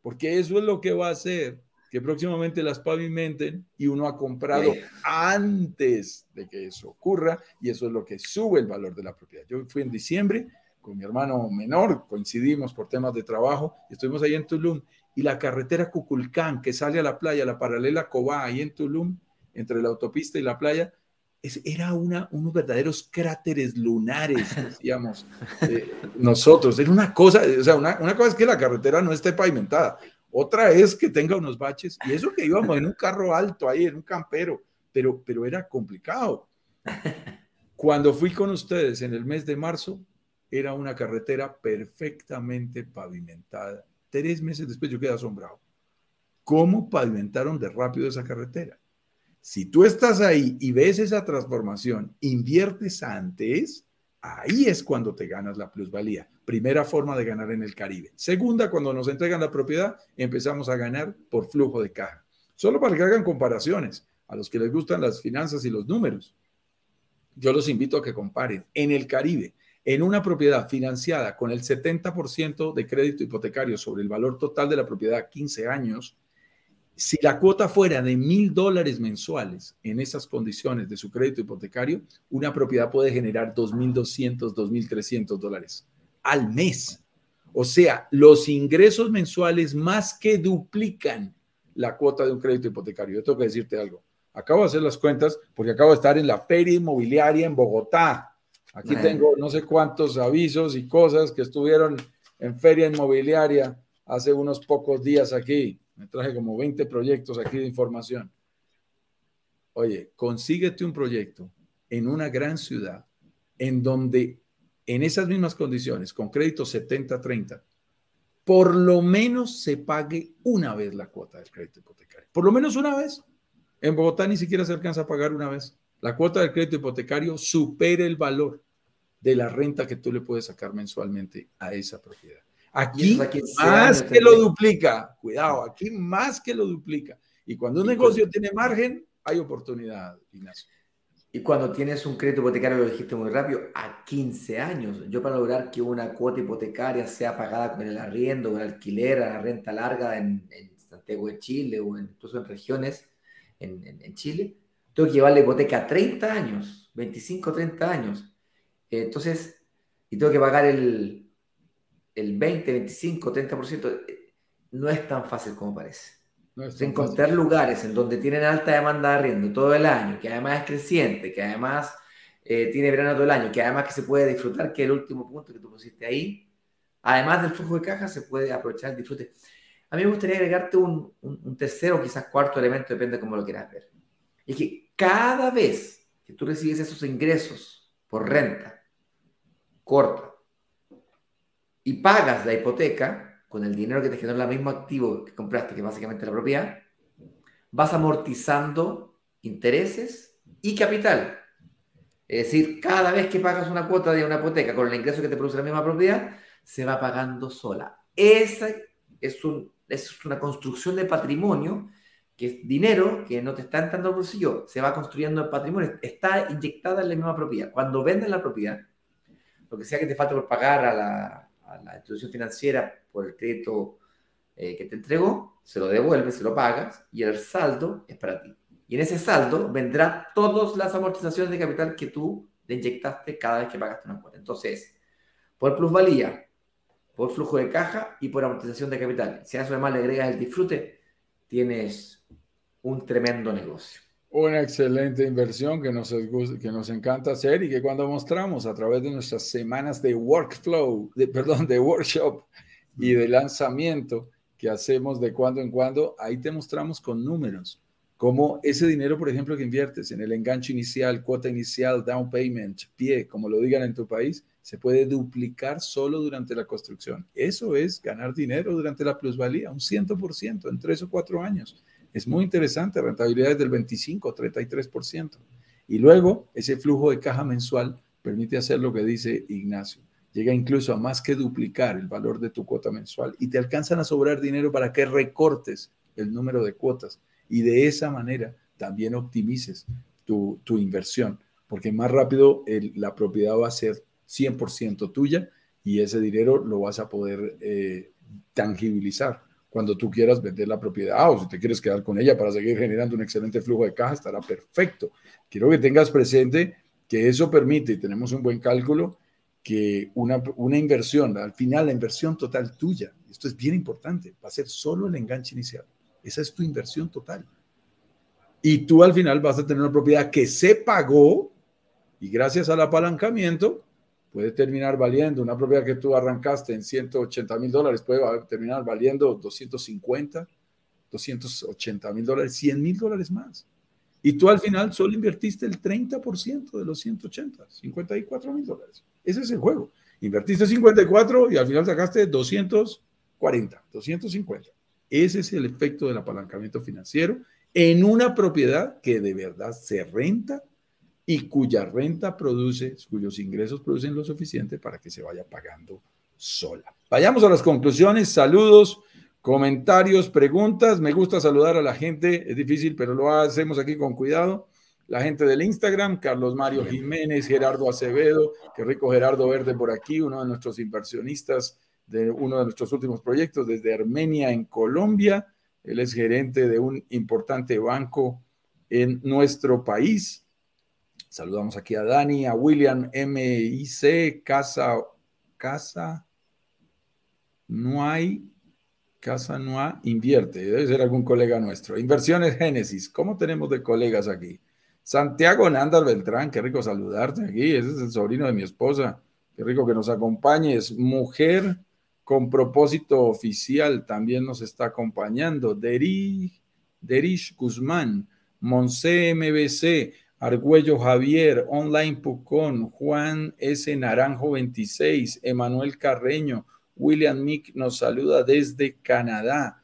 porque eso es lo que va a hacer que próximamente las pavimenten y uno ha comprado antes de que eso ocurra y eso es lo que sube el valor de la propiedad. Yo fui en diciembre con mi hermano menor, coincidimos por temas de trabajo, estuvimos ahí en Tulum y la carretera Cuculcán que sale a la playa, la paralela Cobá, ahí en Tulum, entre la autopista y la playa, es, era una, unos verdaderos cráteres lunares, decíamos eh, nosotros. Era una cosa, o sea, una, una, cosa es que la carretera no esté pavimentada, otra es que tenga unos baches, y eso que íbamos en un carro alto ahí, en un campero, pero, pero era complicado. Cuando fui con ustedes en el mes de marzo, era una carretera perfectamente pavimentada Tres meses después yo quedé asombrado. ¿Cómo pavimentaron de rápido esa carretera? Si tú estás ahí y ves esa transformación, inviertes antes, Ahí es cuando te ganas la plusvalía. Primera forma de ganar en el Caribe. Segunda, cuando nos entregan la propiedad, empezamos a ganar por flujo de caja. Solo para que hagan comparaciones a los que les gustan las finanzas y los números. Yo los invito a que comparen. En el Caribe, en una propiedad financiada con el 70% de crédito hipotecario sobre el valor total de la propiedad 15 años, si la cuota fuera de mil dólares mensuales en esas condiciones de su crédito hipotecario, una propiedad puede generar 2.200, 2.300 dólares al mes. O sea, los ingresos mensuales más que duplican la cuota de un crédito hipotecario. Yo tengo que decirte algo. Acabo de hacer las cuentas porque acabo de estar en la feria inmobiliaria en Bogotá. Aquí tengo no sé cuántos avisos y cosas que estuvieron en feria inmobiliaria hace unos pocos días aquí. Me traje como 20 proyectos aquí de información. Oye, consíguete un proyecto en una gran ciudad en donde en esas mismas condiciones, con crédito 70-30, por lo menos se pague una vez la cuota del crédito hipotecario. Por lo menos una vez. En Bogotá ni siquiera se alcanza a pagar una vez. La cuota del crédito hipotecario supera el valor de la renta que tú le puedes sacar mensualmente a esa propiedad. Aquí más que lo duplica, cuidado, aquí más que lo duplica. Y cuando un negocio tiene margen, hay oportunidad, Ignacio. Y cuando tienes un crédito hipotecario, lo dijiste muy rápido, a 15 años. Yo para lograr que una cuota hipotecaria sea pagada con el arriendo, con el alquiler, a la renta larga en, Santiago de Chile o incluso en regiones en, Chile, tengo que llevar la hipoteca a 30 años, 25, 30 años. Entonces, y tengo que pagar el, el 20, 25, 30%, no es tan fácil como parece. encontrar lugares en donde tienen alta demanda de arriendo todo el año, que además es creciente, que además eh, tiene verano todo el año, que además que se puede disfrutar, que el último punto que tú pusiste ahí, además del flujo de caja, se puede aprovechar el disfrute. A mí me gustaría agregarte un, un, tercero, quizás cuarto elemento, depende de cómo lo quieras ver. Es que cada vez que tú recibes esos ingresos por renta corta, y pagas la hipoteca con el dinero que te generó el mismo activo que compraste, que básicamente la propiedad, vas amortizando intereses y capital. Es decir, cada vez que pagas una cuota de una hipoteca con el ingreso que te produce la misma propiedad, se va pagando sola. Esa es, un, es una construcción de patrimonio, que es dinero que no te está entrando al bolsillo, se va construyendo el patrimonio, está inyectada en la misma propiedad. Cuando vendes la propiedad, lo que sea que te falte por pagar a la, la institución financiera por el crédito eh, que te entregó, se lo devuelves, se lo pagas y el saldo es para ti. Y en ese saldo vendrán todas las amortizaciones de capital que tú le inyectaste cada vez que pagaste una cuota. Entonces, por plusvalía, por flujo de caja y por amortización de capital. Si a eso además le agregas el disfrute, tienes un tremendo negocio. Una excelente inversión que nos, que nos encanta hacer y que cuando mostramos a través de nuestras semanas de workflow, de, perdón, de workshop y de lanzamiento que hacemos de cuando en cuando, ahí te mostramos con números como ese dinero, por ejemplo, que inviertes en el enganche inicial, cuota inicial, down payment, pie, como lo digan en tu país, se puede duplicar solo durante la construcción. Eso es ganar dinero durante la plusvalía, un 100% en tres o cuatro años. Es muy interesante, rentabilidades del 25, 33%. Y luego ese flujo de caja mensual permite hacer lo que dice Ignacio. Llega incluso a más que duplicar el valor de tu cuota mensual y te alcanzan a sobrar dinero para que recortes el número de cuotas y de esa manera también optimices tu, inversión, porque más rápido la propiedad va a ser 100% tuya y ese dinero lo vas a poder eh, tangibilizar cuando tú quieras vender la propiedad o si te quieres quedar con ella para seguir generando un excelente flujo de caja, estará perfecto. Quiero que tengas presente que eso permite, y tenemos un buen cálculo, que una, una inversión, al final la inversión total tuya, esto es bien importante, va a ser solo el enganche inicial. Esa es tu inversión total. Y tú al final vas a tener una propiedad que se pagó y gracias al apalancamiento puede terminar valiendo, una propiedad que tú arrancaste en 180 mil dólares puede terminar valiendo 250, 280 mil dólares, 100 mil dólares más. Y tú al final solo invertiste el 30% de los 180, 54 mil dólares. Ese es el juego. Invertiste 54 y al final sacaste 240, 250. Ese es el efecto del apalancamiento financiero en una propiedad que de verdad se renta y cuya renta produce, cuyos ingresos producen lo suficiente para que se vaya pagando sola. Vayamos a las conclusiones. Saludos, comentarios, preguntas. Me gusta saludar a la gente. Es difícil, pero lo hacemos aquí con cuidado. La gente del Instagram, Carlos Mario Jiménez, Gerardo Acevedo, qué rico Gerardo Verde por aquí, uno de nuestros inversionistas de uno de nuestros últimos proyectos desde Armenia en Colombia. Él es gerente de un importante banco en nuestro país. Saludamos aquí a Dani, a William MIC, Casa, Casa, no hay, Casa no hay, invierte, debe ser algún colega nuestro. Inversiones Génesis, ¿cómo tenemos de colegas aquí? Santiago Nándar Beltrán, qué rico saludarte aquí, ese es el sobrino de mi esposa, qué rico que nos acompañes. Mujer con propósito oficial también nos está acompañando. Derish, Derish Guzmán, Monse MBC, Argüello Javier, Online Pucón, Juan S. Naranjo 26, Emanuel Carreño, William Mick nos saluda desde Canadá,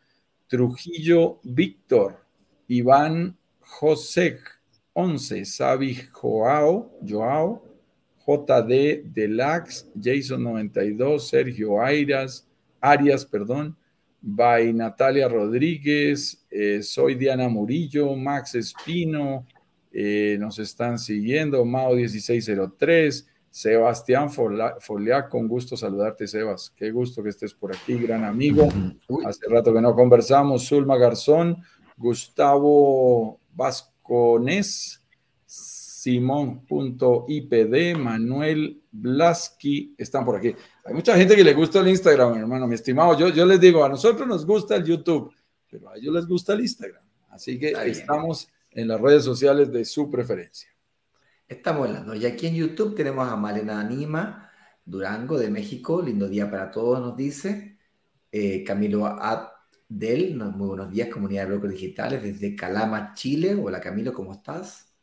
Trujillo Víctor, Iván José 11, Sabi Joao, Joao, JD Delax, Jason 92, Sergio Arias, Arias, perdón, by Natalia Rodríguez, eh, soy Diana Murillo, Max Espino, eh, nos están siguiendo, Mao 1603, Sebastián Foliá, con gusto saludarte, Sebas. Qué gusto que estés por aquí, gran amigo. Hace rato que no conversamos. Zulma Garzón, Gustavo Vasconés, Simón.ipd, Manuel Blaski, están por aquí. Hay mucha gente que le gusta el Instagram, hermano, mi estimado. Yo, yo les digo, a nosotros nos gusta el YouTube, pero a ellos les gusta el Instagram. Así que estamos en las redes sociales de su preferencia. Estamos hablando. Y aquí en YouTube tenemos a Malena Anima, Durango, de México. Lindo día para todos, nos dice. Eh, Camilo Adel, muy buenos días, comunidad de brokers digitales, desde Calama, Chile. Hola Camilo, ¿cómo estás?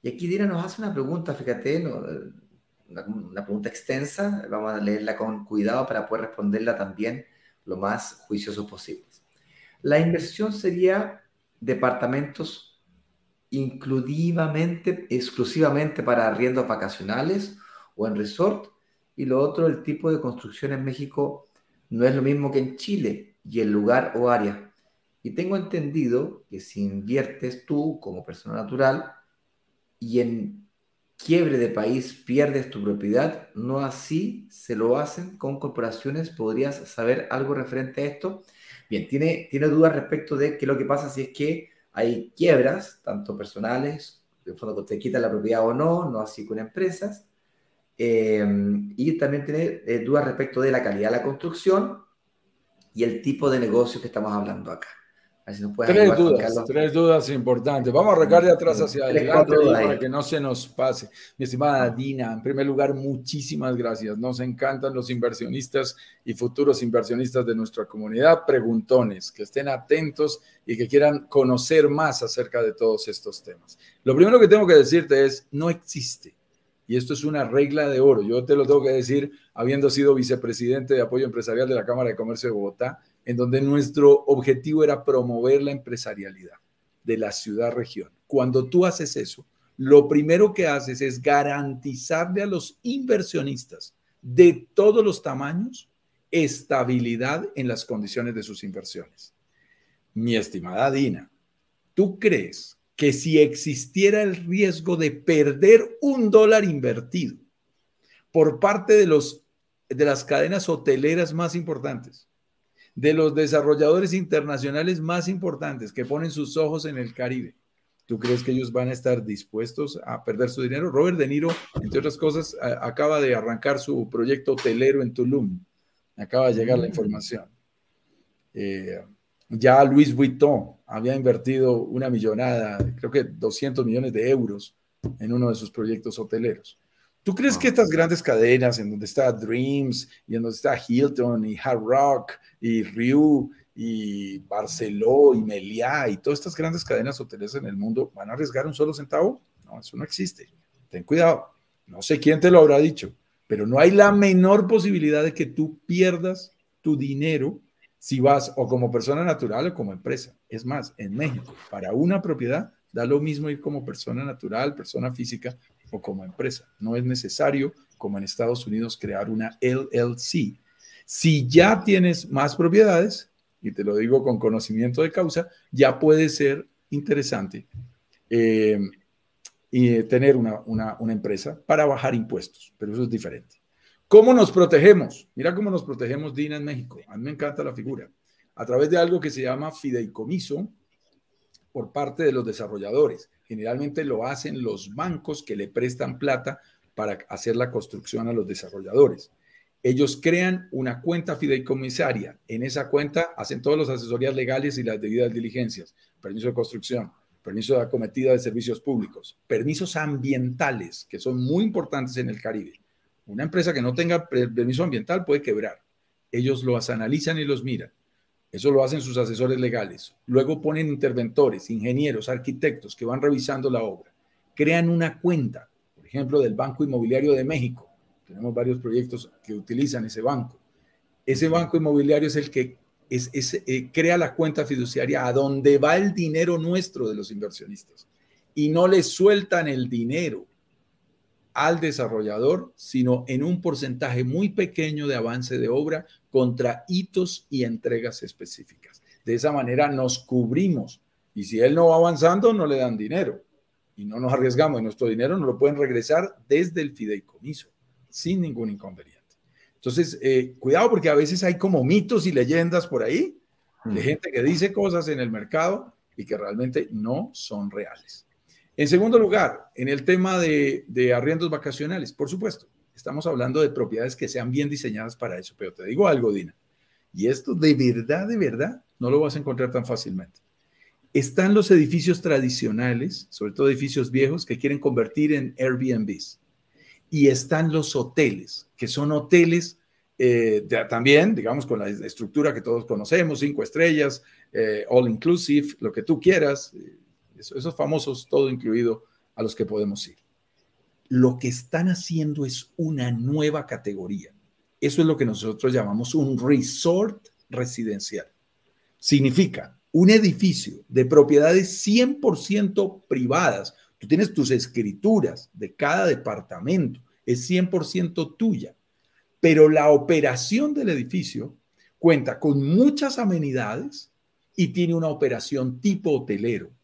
Y aquí Dina nos hace una pregunta, fíjate, una, una pregunta extensa. Vamos a leerla con cuidado para poder responderla también lo más juicioso posible. La inversión sería departamentos inclusivamente, exclusivamente para arriendos vacacionales o en resort. Y lo otro, el tipo de construcción en México no es lo mismo que en Chile y el lugar o área. Y tengo entendido que si inviertes tú como persona natural y en quiebre de país pierdes tu propiedad, no así se lo hacen con corporaciones. ¿Podrías saber algo referente a esto? Bien, tiene, tiene dudas respecto de qué lo que pasa si es que hay quiebras, tanto personales, de fondo que te quitan la propiedad o no, no así con empresas. Eh, y también tiene eh, dudas respecto de la calidad de la construcción y el tipo de negocio que estamos hablando acá tres dudas, tres dudas importantes. Vamos a arrancar de atrás hacia adelante para que no se nos pase. Mi estimada Dina, en primer lugar, muchísimas gracias. Nos encantan los inversionistas y futuros inversionistas de nuestra comunidad. Preguntones, que estén atentos y que quieran conocer más acerca de todos estos temas. Lo primero que tengo que decirte es, no existe. Y esto es una regla de oro. Yo te lo tengo que decir, habiendo sido vicepresidente de apoyo empresarial de la Cámara de Comercio de Bogotá en donde nuestro objetivo era promover la empresarialidad de la ciudad-región. Cuando tú haces eso, lo primero que haces es garantizarle a los inversionistas de todos los tamaños estabilidad en las condiciones de sus inversiones. Mi estimada Dina, ¿tú crees que si existiera el riesgo de perder un dólar invertido por parte de, los, de las cadenas hoteleras más importantes, de los desarrolladores internacionales más importantes que ponen sus ojos en el Caribe. ¿Tú crees que ellos van a estar dispuestos a perder su dinero? Robert De Niro, entre otras cosas, acaba de arrancar su proyecto hotelero en Tulum. Acaba de llegar la información. Eh, ya Luis Vuitton había invertido una millonada, creo que 200 millones de euros en uno de sus proyectos hoteleros. ¿Tú crees que estas grandes cadenas, en donde está Dreams y en donde está Hilton y Hard Rock y Ryu y Barceló y Meliá y todas estas grandes cadenas hoteleras en el mundo van a arriesgar un solo centavo? No, eso no existe. Ten cuidado. No sé quién te lo habrá dicho, pero no hay la menor posibilidad de que tú pierdas tu dinero si vas o como persona natural o como empresa. Es más, en México, para una propiedad Da lo mismo ir como persona natural, persona física o como empresa. No es necesario, como en Estados Unidos, crear una LLC. Si ya tienes más propiedades, y te lo digo con conocimiento de causa, ya puede ser interesante eh, y tener una, una empresa para bajar impuestos, pero eso es diferente. ¿Cómo nos protegemos? Mira cómo nos protegemos, Dina, en México. A mí me encanta la figura. A través de algo que se llama fideicomiso por parte de los desarrolladores. Generalmente lo hacen los bancos que le prestan plata para hacer la construcción a los desarrolladores. Ellos crean una cuenta fideicomisaria. En esa cuenta hacen todas las asesorías legales y las debidas diligencias. Permiso de construcción, permiso de acometida de servicios públicos, permisos ambientales, que son muy importantes en el Caribe una empresa que no tenga permiso ambiental puede quebrar. Ellos los analizan y los miran. Eso lo hacen sus asesores legales. Luego ponen interventores, ingenieros, arquitectos que van revisando la obra. Crean una cuenta, por ejemplo, del Banco Inmobiliario de México. Tenemos varios proyectos que utilizan ese banco. Ese banco inmobiliario es el que es, eh, crea la cuenta fiduciaria a donde va el dinero nuestro de los inversionistas. Y no le sueltan el dinero al desarrollador, sino en un porcentaje muy pequeño de avance de obra contra hitos y entregas específicas. De esa manera nos cubrimos y si él no va avanzando, no le dan dinero y no nos arriesgamos y nuestro dinero nos lo pueden regresar desde el fideicomiso sin ningún inconveniente. Entonces, eh, cuidado porque a veces hay como mitos y leyendas por ahí de gente que dice cosas en el mercado y que realmente no son reales. En segundo lugar, en el tema de, arriendos vacacionales, por supuesto, estamos hablando de propiedades que sean bien diseñadas para eso, pero te digo algo, Dina, y esto de verdad, de verdad, no lo vas a encontrar tan fácilmente. Están los edificios tradicionales, sobre todo edificios viejos, que quieren convertir en Airbnbs. Y están los hoteles, que son hoteles eh, también, digamos, con la estructura que todos conocemos, cinco estrellas, eh, all inclusive, lo que tú quieras, esos famosos, todo incluido a los que podemos ir. Lo que están haciendo es una nueva categoría. Eso es lo que nosotros llamamos un resort residencial. Significa un edificio de propiedades 100% privadas. Tú tienes tus escrituras de cada departamento, es 100% tuya. Pero la operación del edificio cuenta con muchas amenidades y tiene una operación tipo hotelero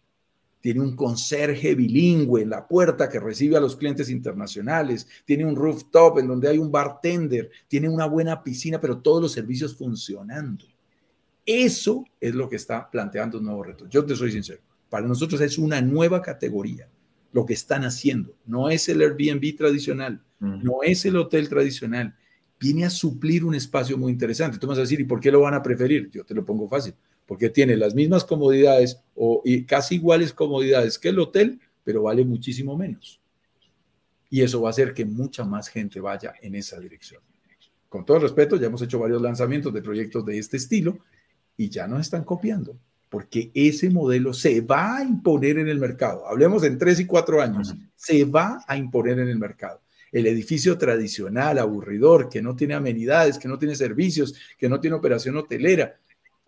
tiene un conserje bilingüe en la puerta que recibe a los clientes internacionales, tiene un rooftop en donde hay un bartender, tiene una buena piscina, pero todos los servicios funcionando. Eso es lo que está planteando un nuevo reto. Yo te soy sincero, para nosotros es una nueva categoría lo que están haciendo. No es el Airbnb tradicional, no es el hotel tradicional. Viene a suplir un espacio muy interesante. Tú vas a decir, ¿y por qué lo van a preferir? Yo te lo pongo fácil porque tiene las mismas comodidades o y casi iguales comodidades que el hotel, pero vale muchísimo menos. Y eso va a hacer que mucha más gente vaya en esa dirección. Con todo respeto, ya hemos hecho varios lanzamientos de proyectos de este estilo y ya nos están copiando, porque ese modelo se va a imponer en el mercado. Hablemos en tres y cuatro años, se va a imponer en el mercado. El edificio tradicional, aburridor, que no tiene amenidades, que no tiene servicios, que no tiene operación hotelera,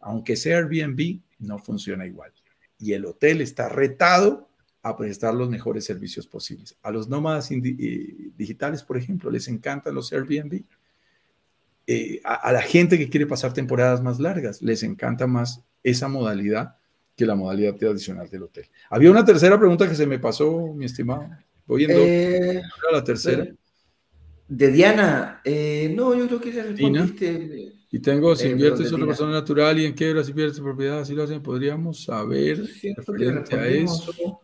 aunque sea Airbnb, no funciona igual. Y el hotel está retado a prestar los mejores servicios posibles. A los nómadas eh, digitales, por ejemplo, les encantan los Airbnb. Eh, a, la gente que quiere pasar temporadas más largas, les encanta más esa modalidad que la modalidad tradicional del hotel. Había una tercera pregunta que se me pasó, mi estimado. Voy eh, a la tercera. De Diana, no, yo creo que ya respondiste. Y tengo, si inviertes en una persona natural y en quiebra, si pierdes propiedad, así lo hacen, podríamos saber referente a eso.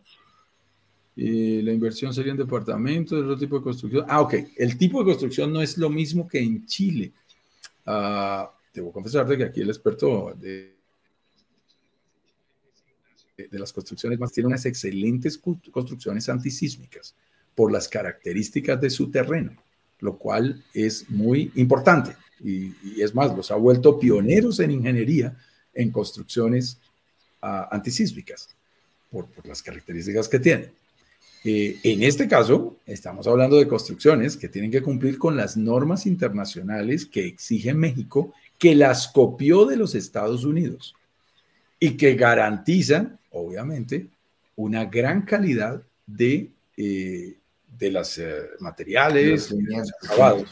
Y la inversión sería en departamentos, otro tipo de construcción. Ah, ok. El tipo de construcción no es lo mismo que en Chile. Uh, debo confesarte que aquí el experto de, de las construcciones más tiene unas excelentes construcciones antisísmicas por las características de su terreno, lo cual es muy importante y, es más, los ha vuelto pioneros en ingeniería en construcciones uh, antisísmicas por, las características que tienen. Eh, en este caso, estamos hablando de construcciones que tienen que cumplir con las normas internacionales que exige México, que las copió de los Estados Unidos y que garantizan, obviamente, una gran calidad de, eh, de las eh, materiales, acabados.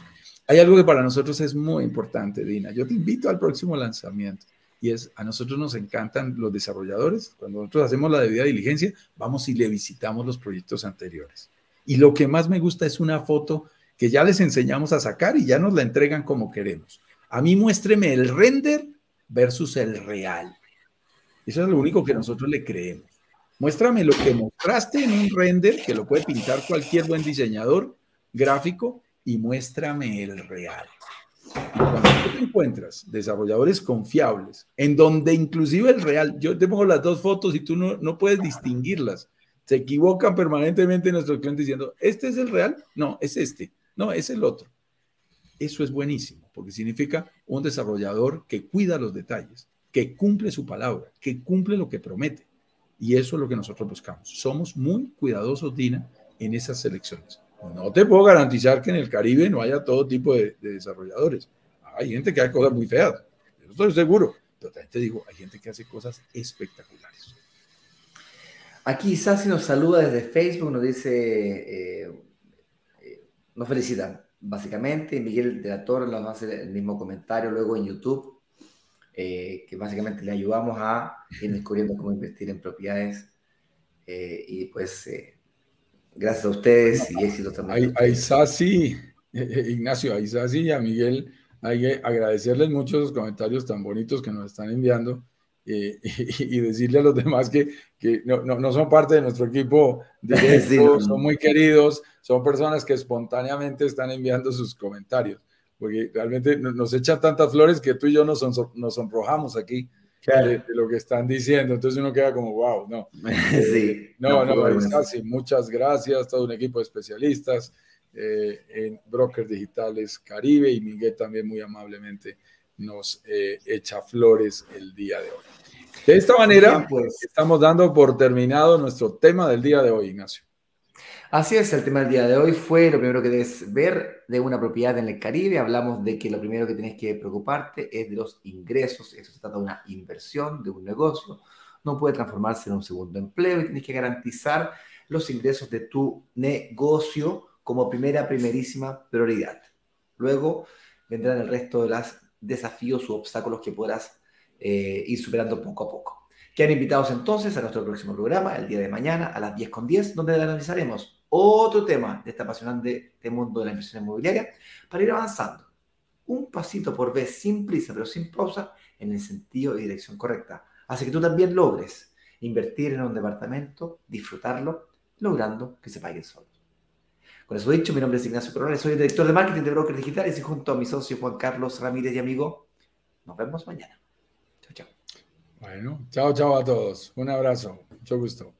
Hay algo que para nosotros es muy importante, Dina. Yo te invito al próximo lanzamiento y es, a nosotros nos encantan los desarrolladores. Cuando nosotros hacemos la debida diligencia, vamos y le visitamos los proyectos anteriores. Y lo que más me gusta es una foto que ya les enseñamos a sacar y ya nos la entregan como queremos. A mí muéstreme el render versus el real. Eso es lo único que nosotros le creemos. Muéstrame lo que mostraste en un render, que lo puede pintar cualquier buen diseñador gráfico, y muéstrame el real. cuando tú te encuentras desarrolladores confiables, en donde inclusive el real, yo te pongo las dos fotos y tú no, no puedes distinguirlas. Se equivocan permanentemente nuestros clientes diciendo, ¿este es el real? No, es este. No, es el otro. Eso es buenísimo, porque significa un desarrollador que cuida los detalles, que cumple su palabra, que cumple lo que promete. Y eso es lo que nosotros buscamos. Somos muy cuidadosos, Dina, en esas selecciones. No te puedo garantizar que en el Caribe no haya todo tipo de, desarrolladores. Hay gente que hace cosas muy feas, yo estoy seguro. Pero también te digo, hay gente que hace cosas espectaculares. Aquí Sassi nos saluda desde Facebook, nos dice, eh, eh, nos felicitan básicamente. Miguel de la Torre nos hace el mismo comentario luego en YouTube, eh, que básicamente le ayudamos a ir descubriendo cómo invertir en propiedades. Eh, y pues, gracias a ustedes y éxito también. A, Isasi, Ignacio, a Isasi y a Miguel, hay que agradecerles mucho los comentarios tan bonitos que nos están enviando. y, decirle a los demás que, que no, no, no, son parte de nuestro equipo directo, son muy queridos, son personas que espontáneamente están enviando sus comentarios, porque realmente nos echan tantas flores que tú y yo nos, nos sonrojamos aquí de, lo que están diciendo, entonces uno queda como, wow, no. sí, no, no, muchas gracias, todo un equipo de especialistas eh, en Brokers Digitales Caribe y Miguel también muy amablemente nos eh, echa flores el día de hoy. De esta manera, pues, estamos dando por terminado nuestro tema del día de hoy, Ignacio. Así es, el tema del día de hoy fue lo primero que debes ver de una propiedad en el Caribe. Hablamos de que lo primero que tienes que preocuparte es de los ingresos. Eso se trata de una inversión, de un negocio. No puede transformarse en un segundo empleo y tienes que garantizar los ingresos de tu negocio como primera, primerísima prioridad. Luego vendrán el resto de los desafíos u obstáculos que podrás eh, ir superando poco a poco. Quedan invitados entonces a nuestro próximo programa, el día de mañana a las 10 con 10, donde analizaremos otro tema de este apasionante mundo de la inversión inmobiliaria para ir avanzando un pasito por vez, sin prisa, pero sin pausa, en el sentido y dirección correcta. Así que tú también logres invertir en un departamento, disfrutarlo, logrando que se paguen solos. Con eso dicho, mi nombre es Ignacio Coronel, soy el director de marketing de Brokers Digitales y junto a mi socio Juan Carlos Ramírez y amigo, nos vemos mañana. Bueno, chao, chao a todos. Un abrazo. Mucho gusto.